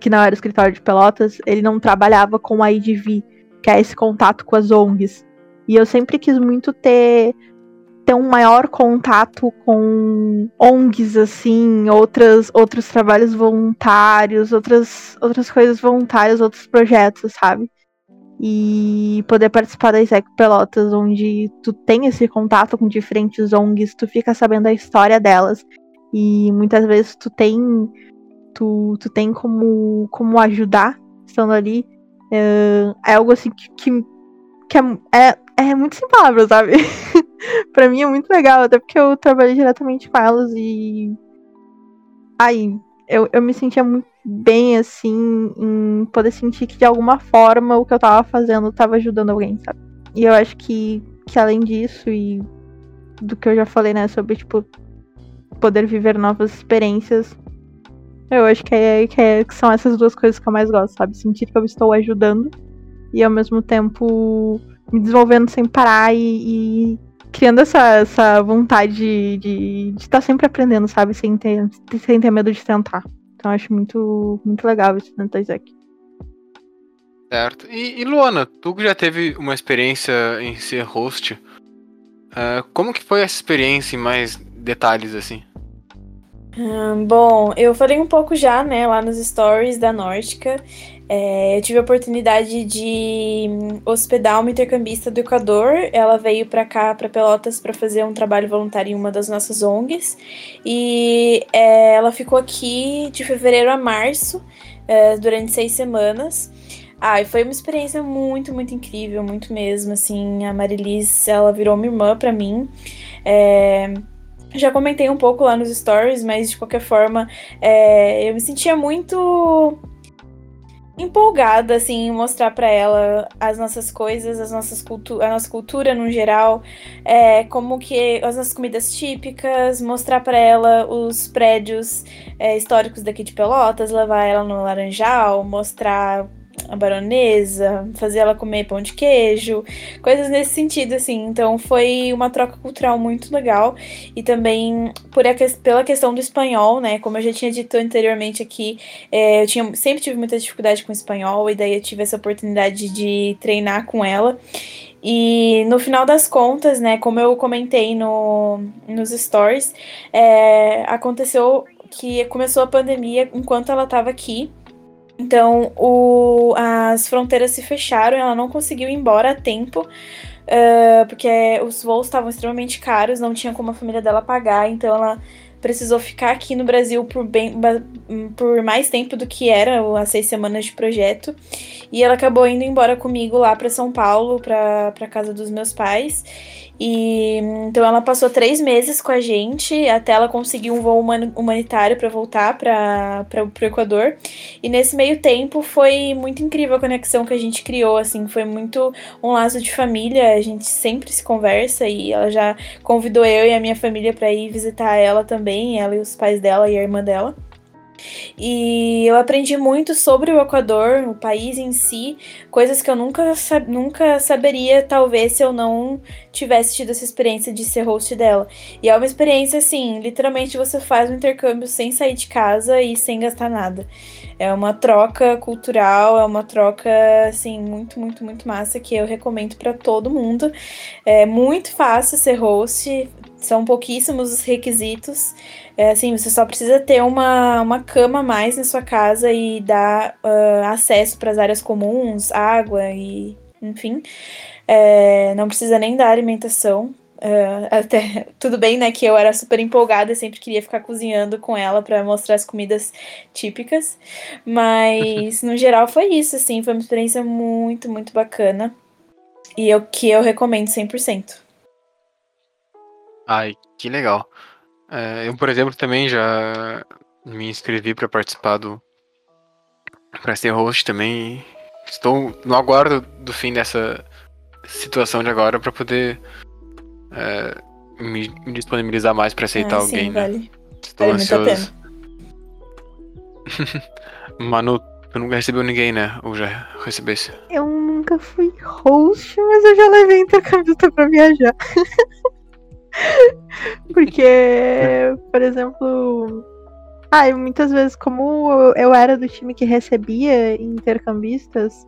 que não era o escritório de Pelotas, ele não trabalhava com a IDV, que é esse contato com as ONGs. E eu sempre quis muito ter ter um maior contato com ONGs, assim, outras, outros trabalhos voluntários, outras, outras coisas voluntárias, outros projetos, sabe? E poder participar da ISEC Pelotas, onde tu tem esse contato com diferentes ONGs, tu fica sabendo a história delas. E muitas vezes tu tem tu, tu tem como, como ajudar estando ali. É, é algo assim que, que, que é, é, é muito sem palavras, sabe? [laughs] [laughs] pra mim é muito legal, até porque eu trabalhei diretamente com elas e. Aí, eu, eu me sentia muito bem, assim, em poder sentir que de alguma forma o que eu tava fazendo tava ajudando alguém, sabe? E eu acho que, que além disso e do que eu já falei, né, sobre, tipo, poder viver novas experiências. Eu acho que, é, que, é, que são essas duas coisas que eu mais gosto, sabe? Sentir que eu estou ajudando e ao mesmo tempo me desenvolvendo sem parar e, e criando essa, essa vontade de, estar sempre aprendendo, sabe? Sem ter, sem ter medo de tentar. Então eu acho muito, muito legal isso dentro da Isaac. Certo. E, e, Luana, tu que já teve uma experiência em ser host, uh, como que foi essa experiência em mais detalhes assim? Hum, bom, eu falei um pouco já, né, lá nos stories da Nórdica. É, eu tive a oportunidade de hospedar uma intercambista do Equador. Ela veio para cá, para Pelotas, para fazer um trabalho voluntário em uma das nossas ONGs. E é, ela ficou aqui de fevereiro a março, é, durante seis semanas. Ah, e foi uma experiência muito, muito incrível, muito mesmo. Assim, a Marilis, ela virou uma irmã para mim. É, já comentei um pouco lá nos stories, mas de qualquer forma, é, eu me sentia muito empolgada assim em mostrar para ela as nossas coisas, as nossas cultu a nossa cultura no geral, é, como que as nossas comidas típicas, mostrar para ela os prédios é, históricos daqui de Pelotas, levar ela no Laranjal, mostrar a baronesa, fazer ela comer pão de queijo, coisas nesse sentido, assim. Então foi uma troca cultural muito legal. E também por a, pela questão do espanhol, né? Como eu já tinha dito anteriormente aqui, é, eu tinha, sempre tive muita dificuldade com espanhol, e daí eu tive essa oportunidade de treinar com ela. E no final das contas, né, como eu comentei no, nos stories, é, aconteceu que começou a pandemia enquanto ela estava aqui. Então, o, as fronteiras se fecharam, ela não conseguiu ir embora a tempo, uh, porque os voos estavam extremamente caros, não tinha como a família dela pagar, então ela precisou ficar aqui no Brasil por, bem, por mais tempo do que era as seis semanas de projeto. E ela acabou indo embora comigo lá para São Paulo, para casa dos meus pais. E então ela passou três meses com a gente até ela conseguir um voo humanitário para voltar para o Equador. E nesse meio tempo foi muito incrível a conexão que a gente criou, assim, foi muito um laço de família. A gente sempre se conversa e ela já convidou eu e a minha família para ir visitar ela também, ela e os pais dela e a irmã dela. E eu aprendi muito sobre o Equador, o país em si, coisas que eu nunca, nunca saberia, talvez, se eu não tivesse tido essa experiência de ser host dela. E é uma experiência assim, literalmente você faz um intercâmbio sem sair de casa e sem gastar nada. É uma troca cultural, é uma troca assim muito, muito, muito massa que eu recomendo para todo mundo. É muito fácil ser host, são pouquíssimos os requisitos. É assim, você só precisa ter uma, uma cama a mais na sua casa e dar uh, acesso para as áreas comuns, água e enfim. É, não precisa nem dar alimentação. Uh, até [laughs] tudo bem, né? Que eu era super empolgada, sempre queria ficar cozinhando com ela para mostrar as comidas típicas. Mas no geral foi isso, assim, foi uma experiência muito, muito bacana. E eu que eu recomendo 100%. Ai, que legal. É, eu, por exemplo, também já me inscrevi para participar do. para ser host também. Estou no aguardo do fim dessa situação de agora para poder é, me, me, disponibilizar mais para aceitar ah, alguém, sim, né? Vale. Estou vale ansioso. [laughs] Manu, tu nunca recebeu ninguém, né? Ou já recebesse? Eu nunca fui host, mas eu já levei intercambista pra viajar. [laughs] Porque, por exemplo. Ah, muitas vezes, como eu era do time que recebia intercambistas,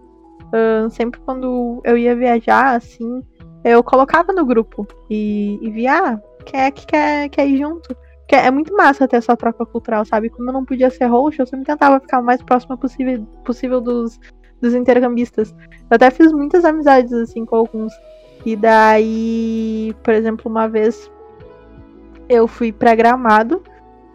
uh, sempre quando eu ia viajar, assim, eu colocava no grupo e, e via, ah, quer, quer, quer ir junto? Porque é muito massa ter essa troca cultural, sabe? Como eu não podia ser host, eu sempre tentava ficar o mais próximo possível, possível dos, dos intercambistas. Eu até fiz muitas amizades, assim, com alguns. E daí, por exemplo, uma vez eu fui pra Gramado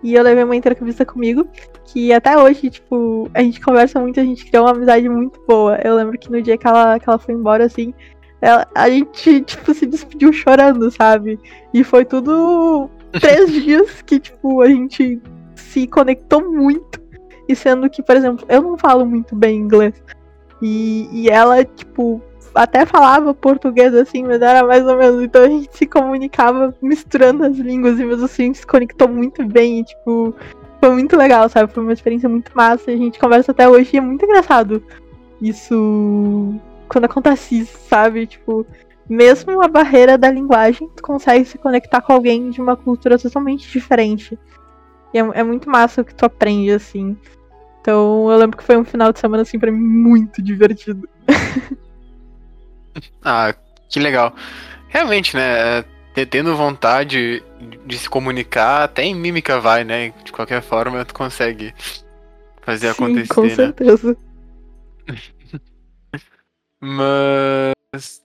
e eu levei uma intercambista comigo, que até hoje, tipo, a gente conversa muito, a gente criou uma amizade muito boa. Eu lembro que no dia que ela, que ela foi embora, assim, ela, a gente, tipo, se despediu chorando, sabe? E foi tudo três [laughs] dias que, tipo, a gente se conectou muito. E sendo que, por exemplo, eu não falo muito bem inglês. E, e ela, tipo, até falava português assim, mas era mais ou menos. Então a gente se comunicava misturando as línguas e mesmo assim a gente se conectou muito bem. E, tipo, foi muito legal, sabe? Foi uma experiência muito massa. A gente conversa até hoje e é muito engraçado. Isso. Quando acontece isso, sabe? Tipo, mesmo a barreira da linguagem, tu consegue se conectar com alguém de uma cultura totalmente diferente. E é, é muito massa o que tu aprende, assim. Então eu lembro que foi um final de semana, assim, pra mim, muito divertido. [laughs] ah, que legal. Realmente, né? Tendo vontade de se comunicar, até em mímica vai, né? De qualquer forma, tu consegue fazer Sim, acontecer. Com né? [laughs] Mas.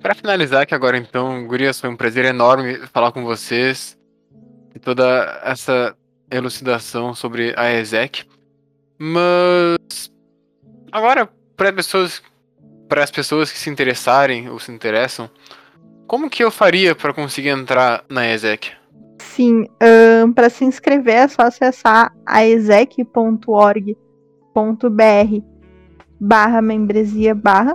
Pra finalizar, que agora então, Gurias, foi um prazer enorme falar com vocês. E toda essa elucidação sobre a ESEC. Mas. Agora, para pessoas. Para as pessoas que se interessarem ou se interessam, como que eu faria para conseguir entrar na ESEC? Sim, um, para se inscrever é só acessar aesec.org.br barra membresia barra.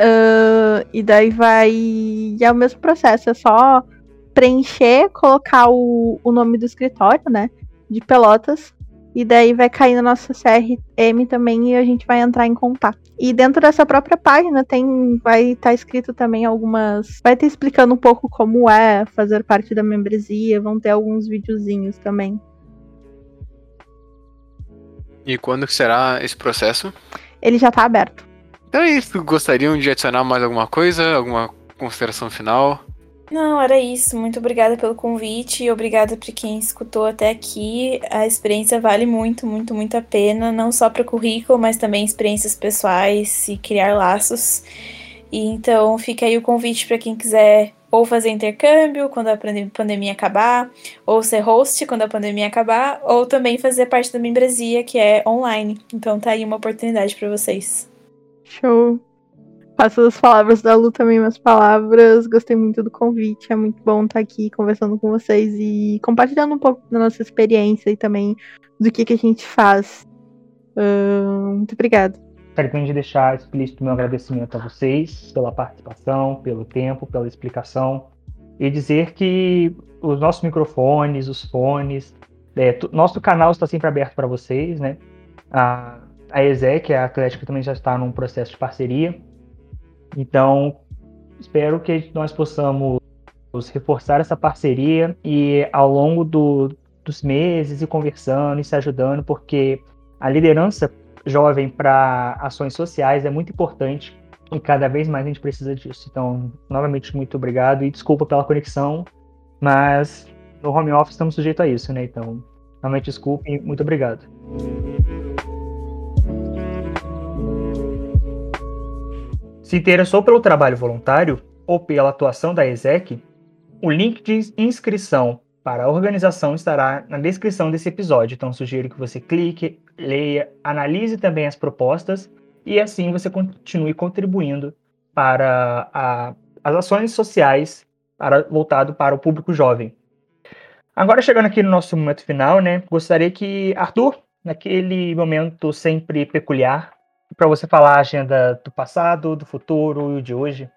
Uh, e daí vai. É o mesmo processo, é só preencher, colocar o, o nome do escritório, né? De Pelotas. E daí vai cair na nossa CRM também e a gente vai entrar em contato. E dentro dessa própria página tem vai estar tá escrito também algumas, vai estar explicando um pouco como é fazer parte da membresia, vão ter alguns videozinhos também. E quando será esse processo? Ele já está aberto. Então é isso. Gostariam de adicionar mais alguma coisa? Alguma consideração final? Não, era isso. Muito obrigada pelo convite e obrigada para quem escutou até aqui. A experiência vale muito, muito, muito a pena, não só para o currículo, mas também experiências pessoais e criar laços. E então fica aí o convite para quem quiser ou fazer intercâmbio quando a pandemia acabar, ou ser host quando a pandemia acabar, ou também fazer parte da membresia que é online. Então tá aí uma oportunidade para vocês. Show faço as palavras da Lu também minhas palavras. Gostei muito do convite. É muito bom estar aqui conversando com vocês e compartilhando um pouco da nossa experiência e também do que, que a gente faz. Uh, muito obrigada. Também deixar explícito meu agradecimento a vocês pela participação, pelo tempo, pela explicação e dizer que os nossos microfones, os fones, é, nosso canal está sempre aberto para vocês, né? A, a ESEC, a Atlética, também já está num processo de parceria então, espero que nós possamos reforçar essa parceria e ao longo do, dos meses e conversando e se ajudando, porque a liderança jovem para ações sociais é muito importante e cada vez mais a gente precisa disso. Então, novamente, muito obrigado e desculpa pela conexão, mas no home office estamos sujeitos a isso, né? Então, realmente desculpe e muito obrigado. Se interessou pelo trabalho voluntário ou pela atuação da ESEC, o link de inscrição para a organização estará na descrição desse episódio, então sugiro que você clique, leia, analise também as propostas e assim você continue contribuindo para a, as ações sociais para, voltado para o público jovem. Agora chegando aqui no nosso momento final, né, gostaria que Arthur, naquele momento sempre peculiar, para você falar a agenda do passado, do futuro e de hoje?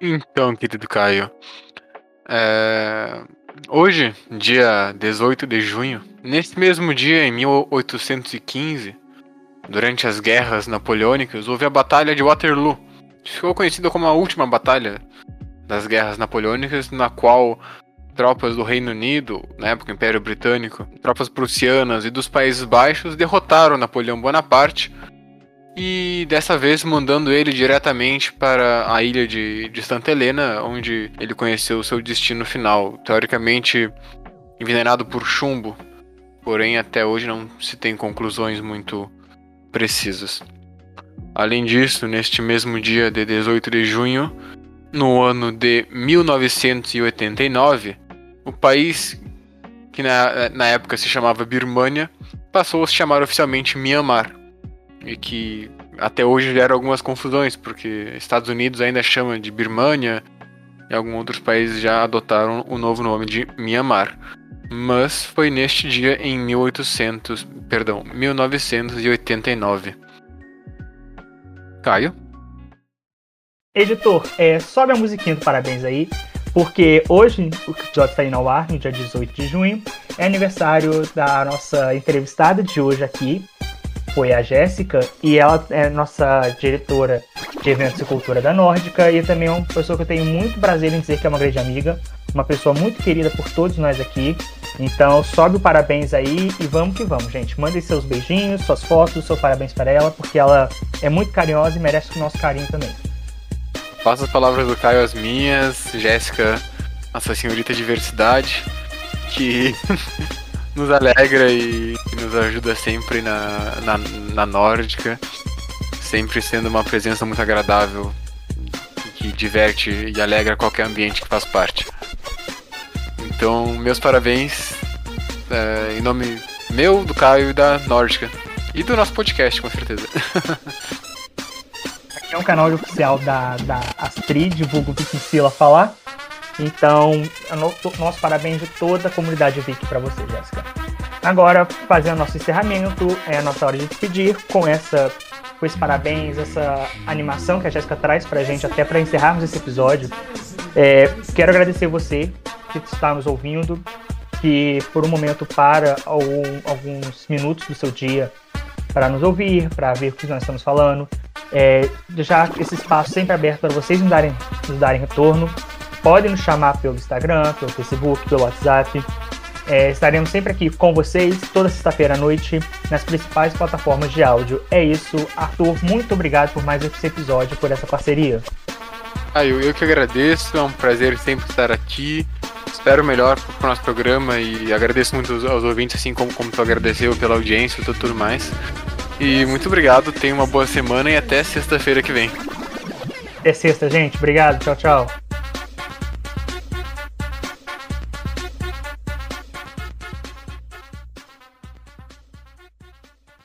Então, querido Caio, é... hoje, dia 18 de junho, nesse mesmo dia, em 1815, durante as guerras napoleônicas, houve a Batalha de Waterloo. Ficou conhecida como a última batalha das guerras napoleônicas, na qual tropas do Reino Unido, na época Império Britânico, tropas prussianas e dos Países Baixos derrotaram Napoleão Bonaparte e dessa vez mandando ele diretamente para a ilha de, de Santa Helena, onde ele conheceu seu destino final, teoricamente envenenado por chumbo, porém até hoje não se tem conclusões muito precisas. Além disso, neste mesmo dia de 18 de junho, no ano de 1989, o país, que na, na época se chamava Birmania, passou a se chamar oficialmente Myanmar. E que até hoje gera algumas confusões, porque Estados Unidos ainda chama de Birmania e alguns outros países já adotaram o novo nome de Myanmar. Mas foi neste dia em 1800, perdão, 1989. Caio. Editor, é, sobe a musiquinha do parabéns aí, porque hoje, o episódio está indo ao ar, no dia 18 de junho, é aniversário da nossa entrevistada de hoje aqui, foi a Jéssica, e ela é nossa diretora de eventos e cultura da Nórdica, e também é uma pessoa que eu tenho muito prazer em dizer que é uma grande amiga, uma pessoa muito querida por todos nós aqui. Então, sobe o parabéns aí e vamos que vamos, gente. Mandem seus beijinhos, suas fotos, seus parabéns para ela, porque ela é muito carinhosa e merece o nosso carinho também. Faço as palavras do Caio as minhas, Jéssica, nossa senhorita diversidade, que [laughs] nos alegra e nos ajuda sempre na, na, na nórdica, sempre sendo uma presença muito agradável, que diverte e alegra qualquer ambiente que faz parte. Então, meus parabéns é, em nome meu, do Caio e da Nórdica. E do nosso podcast, com certeza. [laughs] Aqui é um canal oficial da, da Astrid, vulgo Vikicila falar. Então, nosso parabéns de toda a comunidade Viki para você, Jéssica. Agora, fazendo nosso encerramento, é a nossa hora de despedir com essa com esse parabéns, essa animação que a Jéssica traz pra gente até para encerrarmos esse episódio. É, quero agradecer você que está nos ouvindo, que por um momento para algum, alguns minutos do seu dia para nos ouvir, para ver o que nós estamos falando. É, deixar esse espaço sempre aberto para vocês nos darem, nos darem retorno. Podem nos chamar pelo Instagram, pelo Facebook, pelo WhatsApp. É, estaremos sempre aqui com vocês toda sexta-feira à noite nas principais plataformas de áudio. É isso, Arthur. Muito obrigado por mais esse episódio, por essa parceria. Ah, eu, eu que agradeço. É um prazer sempre estar aqui. Espero o melhor pro nosso programa e agradeço muito aos, aos ouvintes, assim como, como tu agradeceu pela audiência e tudo, tudo mais. E muito obrigado, tenha uma boa semana e até sexta-feira que vem. Até sexta, gente. Obrigado. Tchau, tchau.